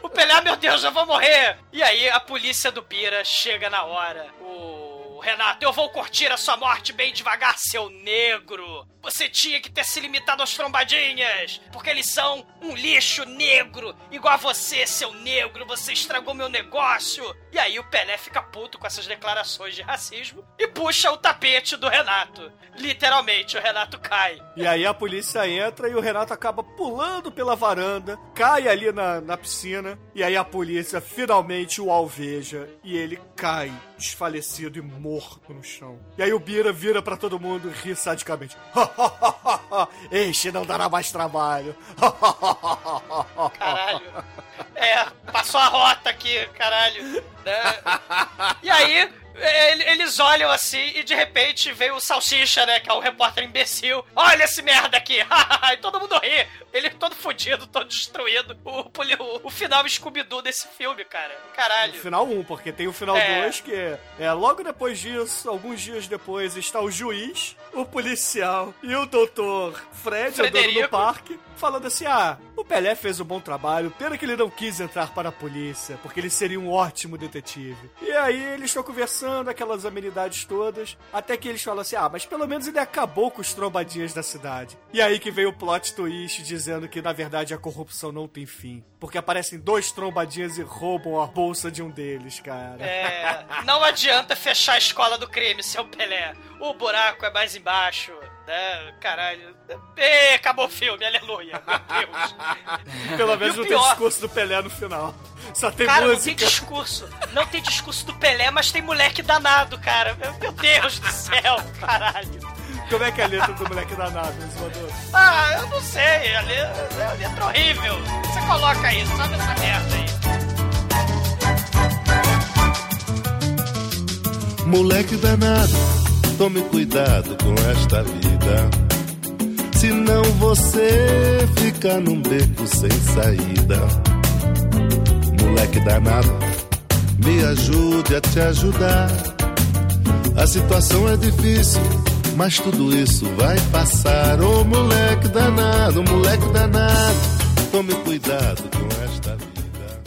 o Pelé, "Ah, meu Deus, eu vou morrer. E aí a polícia do Bira chega na hora. O Renato, eu vou curtir a sua morte bem devagar, seu negro. Você tinha que ter se limitado aos trombadinhas, porque eles são um lixo negro, igual a você, seu negro. Você estragou meu negócio. E aí o Pelé fica puto com essas declarações de racismo e puxa o tapete do Renato. Literalmente, o Renato cai. E aí a polícia entra e o Renato acaba pulando pela varanda, cai ali na, na piscina, e aí a polícia finalmente o alveja e ele cai desfalecido e morto no chão. E aí o Bira vira pra todo mundo e ri sadicamente. este não dará mais trabalho. Caralho. É, passou a rota aqui, caralho. né? E aí, eles olham assim e de repente vem o Salsicha, né? Que é o repórter imbecil. Olha esse merda aqui! e todo mundo ri. Ele todo fudido, todo destruído. O, o, o final Scooby-Doo desse filme, cara. Caralho. O final 1, porque tem o final É. 2, que é, é logo depois disso, alguns dias depois, está o juiz, o policial e o doutor Fred andando no Frederico. parque, falando assim: ah, o Pelé fez um bom trabalho, pena que ele não quis entrar para a polícia, porque ele seria um ótimo detetive. E aí eles estão conversando, aquelas amenidades todas, até que eles falam assim: ah, mas pelo menos ele acabou com os trombadinhas da cidade. E aí que vem o plot twist dizendo que na verdade a corrupção não tem fim. Porque aparecem dois trombadinhas e roubam a bolsa de um deles, cara. É, não adianta fechar a escola do crime, seu Pelé. O buraco é mais embaixo, né? Caralho. Ê, acabou o filme, aleluia. Meu Deus. Pelo menos E o não tem pior- discurso do Pelé no final. Só tem Cara, não tem música. discurso. Não tem discurso do Pelé, mas tem moleque danado, cara. Meu, meu Deus do céu, caralho. Como é que é a letra do moleque danado, Exumador? Ah, eu não sei. A letra, a letra horrível. Você coloca aí, sobe essa merda aí. Moleque danado, tome cuidado com esta vida. Senão você fica num beco sem saída. Moleque danado, me ajude a te ajudar. A situação é difícil, mas tudo isso vai passar. Ô moleque danado, moleque danado, tome cuidado com esta vida.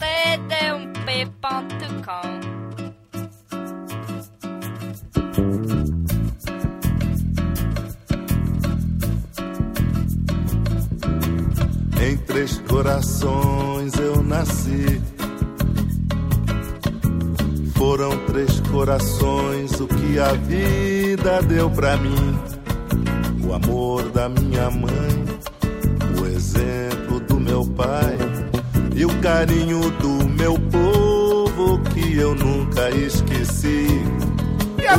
td1p.com três corações eu nasci. Foram três corações o que a vida deu pra mim. O amor da minha mãe, o exemplo do meu pai e o carinho do meu povo que eu nunca esqueci.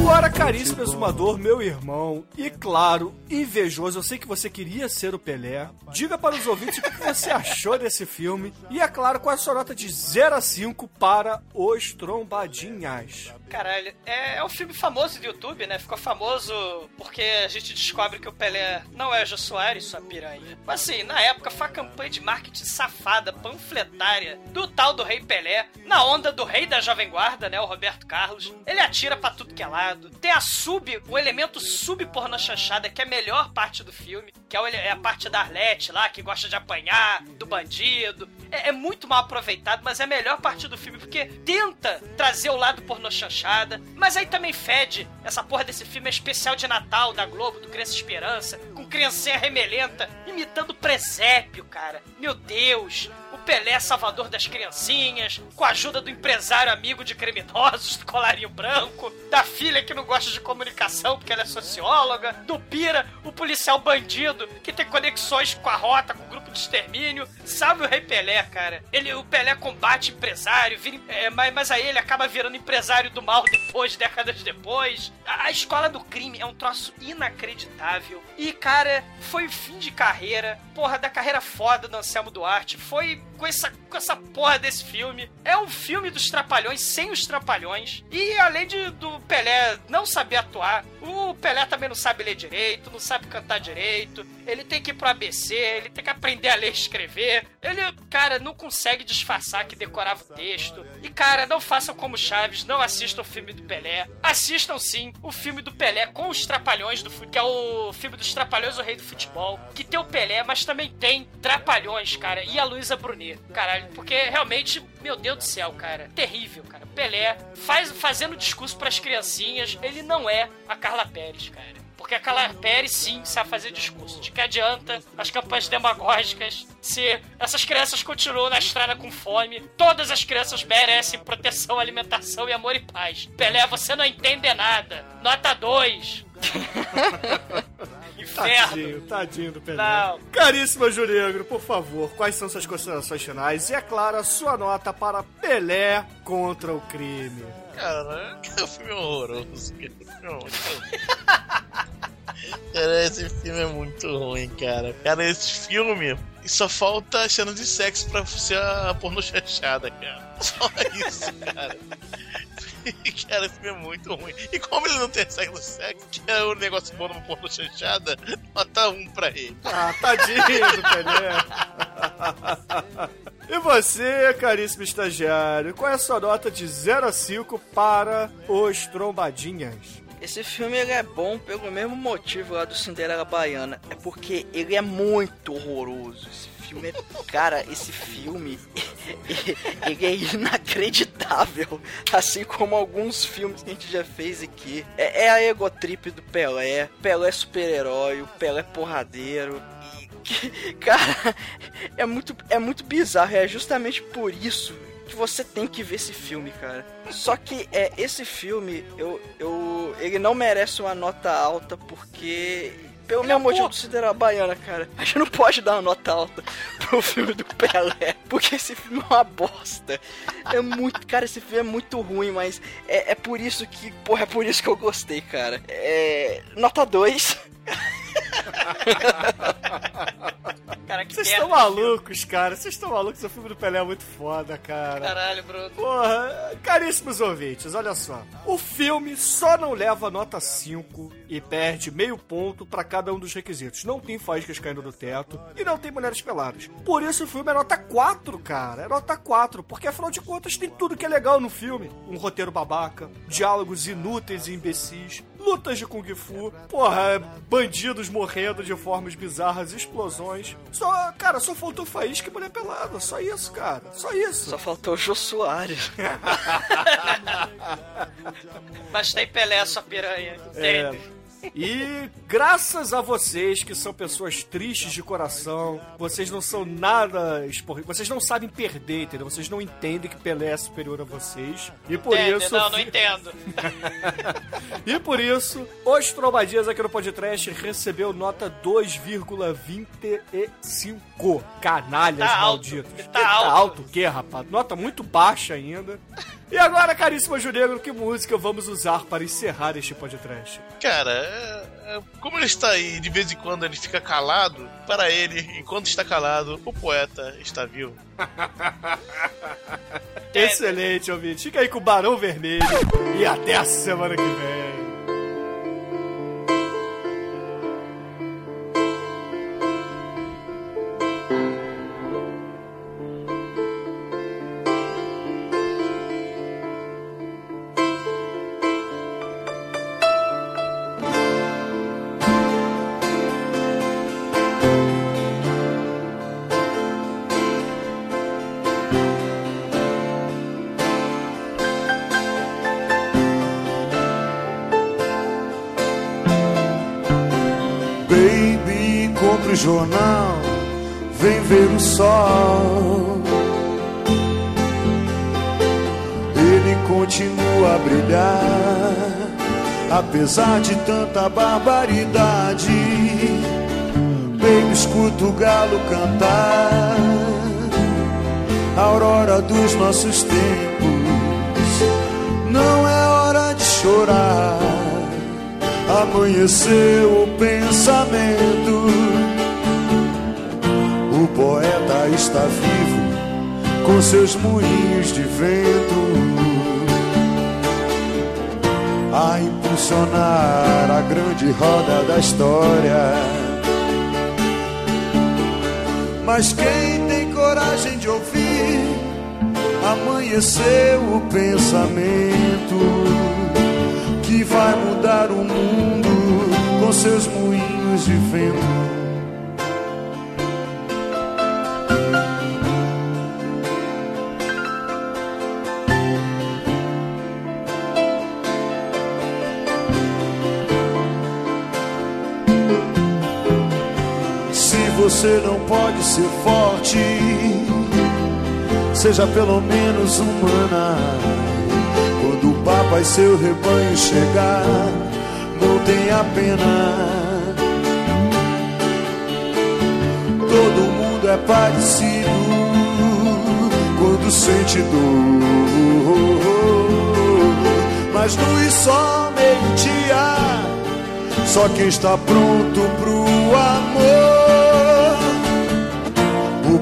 Agora, caríssimo exumador, meu irmão, e claro, invejoso, eu sei que você queria ser o Pelé. Diga para os ouvintes o que você achou desse filme. E é claro, qual é a sua nota de 0 a 5 para Os Trombadinhas? Caralho, é, é um filme famoso do YouTube, né? Ficou famoso porque a gente descobre que o Pelé não é o Soares, sua piranha. Mas assim, na época foi a campanha de marketing safada, panfletária, do tal do Rei Pelé, na onda do rei da Jovem Guarda, né? O Roberto Carlos. Ele atira pra tudo que é lado. Tem a sub, o elemento sub-porno chanchada, que é a melhor parte do filme, que é é a parte da Arlete lá, que gosta de apanhar, do bandido. é, é muito mal aproveitado, mas é a melhor parte do filme, porque tenta trazer o lado pornô chanchada, mas aí também fede. Essa porra desse filme é especial de Natal da Globo, do Criança Esperança, com criancinha remelenta, imitando presépio, cara. Meu Deus. Pelé salvador das criancinhas, com a ajuda do empresário amigo de criminosos, do colarinho branco, da filha que não gosta de comunicação porque ela é socióloga, do Pira, o policial bandido, que tem conexões com a rota, com o grupo de extermínio. Sabe o Rei Pelé, cara? Ele, o Pelé combate empresário, vira, é, mas, mas aí ele acaba virando empresário do mal depois, décadas depois. A, a escola do crime é um troço inacreditável. E, cara, foi fim de carreira, porra, da carreira foda do Anselmo Duarte. Foi com essa, com essa porra desse filme. É um filme dos Trapalhões sem os Trapalhões. E além de do Pelé não saber atuar, o Pelé também não sabe ler direito, não sabe cantar direito. Ele tem que ir pro ABC, ele tem que aprender a ler e escrever. Ele, cara, não consegue disfarçar que decorava o texto. E, cara, não façam como Chaves, não assistam o filme do Pelé. Assistam sim o filme do Pelé com os Trapalhões do que é o filme dos Trapalhões, o Rei do Futebol. Que tem o Pelé, mas também tem Trapalhões, cara, e a Luísa Brunet. Caralho, porque realmente, meu Deus do céu, cara, terrível, cara. Pelé faz, fazendo discurso para as criancinhas, ele não é a Carla Pérez, cara. Porque a Carla Pérez, sim, sabe fazer discurso. De que adianta as campanhas demagógicas se essas crianças continuam na estrada com fome? Todas as crianças merecem proteção, alimentação e amor e paz. Pelé, você não entende nada. Nota 2. Inferno. Tadinho, tadinho do Pelé. Não. Caríssima Juregro, por favor, quais são suas considerações finais? E, é claro, a sua nota para Pelé contra o crime. Cara, que filme horroroso. Que filme muito Cara, esse filme é muito ruim, cara. Cara, esse filme só falta cena de sexo pra ser a porno cara. Só isso, cara. cara, esse filme é muito ruim. E como ele não tem sexo sexo, que é o negócio bom no porno chanchada, nota um pra ele. Ah, tadinho Pelé. E você, caríssimo estagiário, qual é a sua nota de 0 a 5 para os Trombadinhas? Esse filme ele é bom pelo mesmo motivo lá do Cinderela Baiana. É porque ele é muito horroroso. Esse filme é. Cara, esse filme. ele é inacreditável. Assim como alguns filmes que a gente já fez aqui. É, é a egotrip do Pelé. Pelé é super-herói. O Pelé é porradeiro. E, cara, é muito, é muito bizarro. É justamente por isso que você tem que ver esse filme, cara. Só que é esse filme, eu, eu, ele não merece uma nota alta porque pelo mesmo motivo do Cinderela Baiana, cara. A gente não pode dar uma nota alta pro filme do Pelé, porque esse filme é uma bosta. É muito, cara, esse filme é muito ruim, mas é, é por isso que, porra, é por isso que eu gostei, cara. É, nota 2. Cara, que Vocês estão malucos, cara. Vocês estão malucos. O filme do Pelé é muito foda, cara. Caralho, Bruno. Porra, caríssimos ouvintes, olha só. O filme só não leva nota 5 e perde meio ponto pra cada um dos requisitos. Não tem faíscas caindo do teto e não tem mulheres peladas. Por isso o filme é nota 4, cara. É nota 4, porque afinal de contas tem tudo que é legal no filme. Um roteiro babaca, diálogos inúteis e imbecis, lutas de Kung Fu, porra, bandidos morrendo de formas bizarras, explosões. Só, cara, só faltou faísca e mulher pelada. Só isso, cara. Só isso. Só faltou o Jô Soares. Mas tem Pelé, sua piranha. É. Tem. E graças a vocês que são pessoas tristes de coração, vocês não são nada espor... vocês não sabem perder, entendeu? Vocês não entendem que Pelé é superior a vocês. E por Entende? isso Não, não entendo. E por isso, os Trombadinhas aqui no podcast recebeu nota 2,25. Canalhas Tá alto. malditos. Tá Que alto. alto o quê, rapaz? Nota muito baixa ainda. E agora, caríssimo Junegro, que música vamos usar para encerrar este podcast? Cara, é- é- como ele está aí, de vez em quando ele fica calado, para ele, enquanto está calado, o poeta está vivo. Excelente, ouvinte. Fica aí com o Barão Vermelho. E até a semana que vem. Jornal, vem ver o sol. Ele continua a brilhar, apesar de tanta barbaridade. Baby, escuta o galo cantar, a aurora dos nossos tempos. Não é hora de chorar amanheceu o pensamento. Poeta está vivo com seus moinhos de vento a impulsionar a grande roda da história. Mas quem tem coragem de ouvir, amanheceu o pensamento que vai mudar o mundo com seus moinhos de vento. Você não pode ser forte, seja pelo menos humana. Quando o Papa e seu rebanho chegar, não tenha pena. Todo mundo é parecido quando sente dor. Mas luz só meio-dia, só quem está pronto pro amor.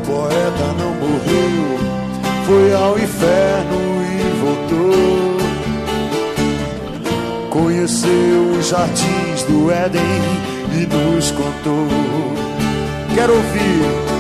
Poeta não morreu, foi ao inferno e voltou. Conheceu os jardins do Éden e nos contou. Quero ouvir.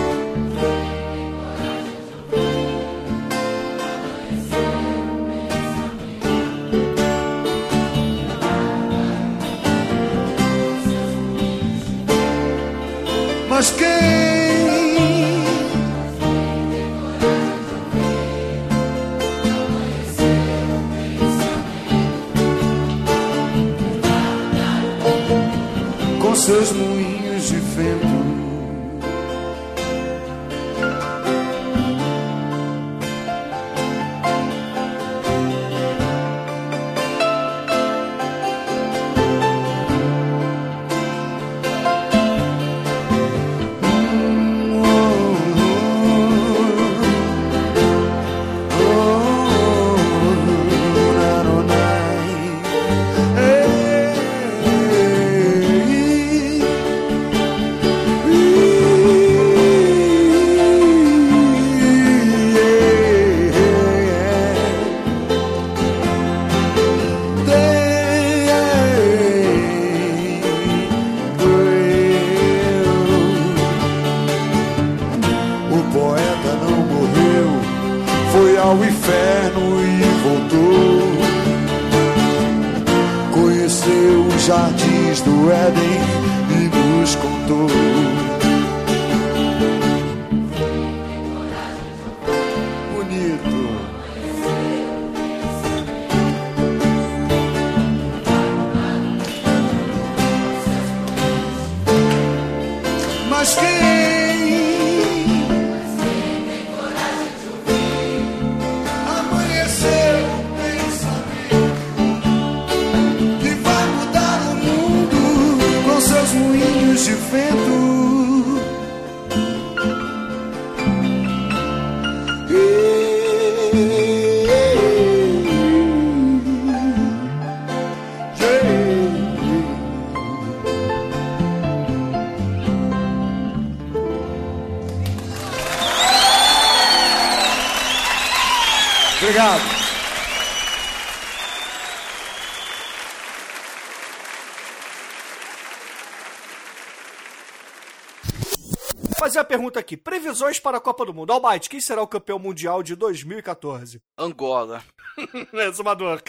Pergunta aqui: previsões para a Copa do Mundo. Almighty, quem será o campeão mundial de 2014? Angola. Exumador.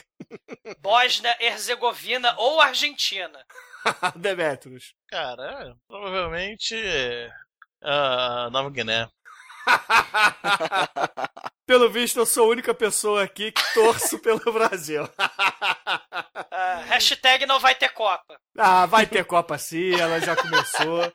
Bósnia, Herzegovina ou Argentina. Demetrius. Cara, provavelmente. A Nova Guiné. Pelo visto, eu sou a única pessoa aqui que torço pelo Brasil. Ah, hashtag não vai ter Copa. Ah, vai ter Copa sim, ela já começou.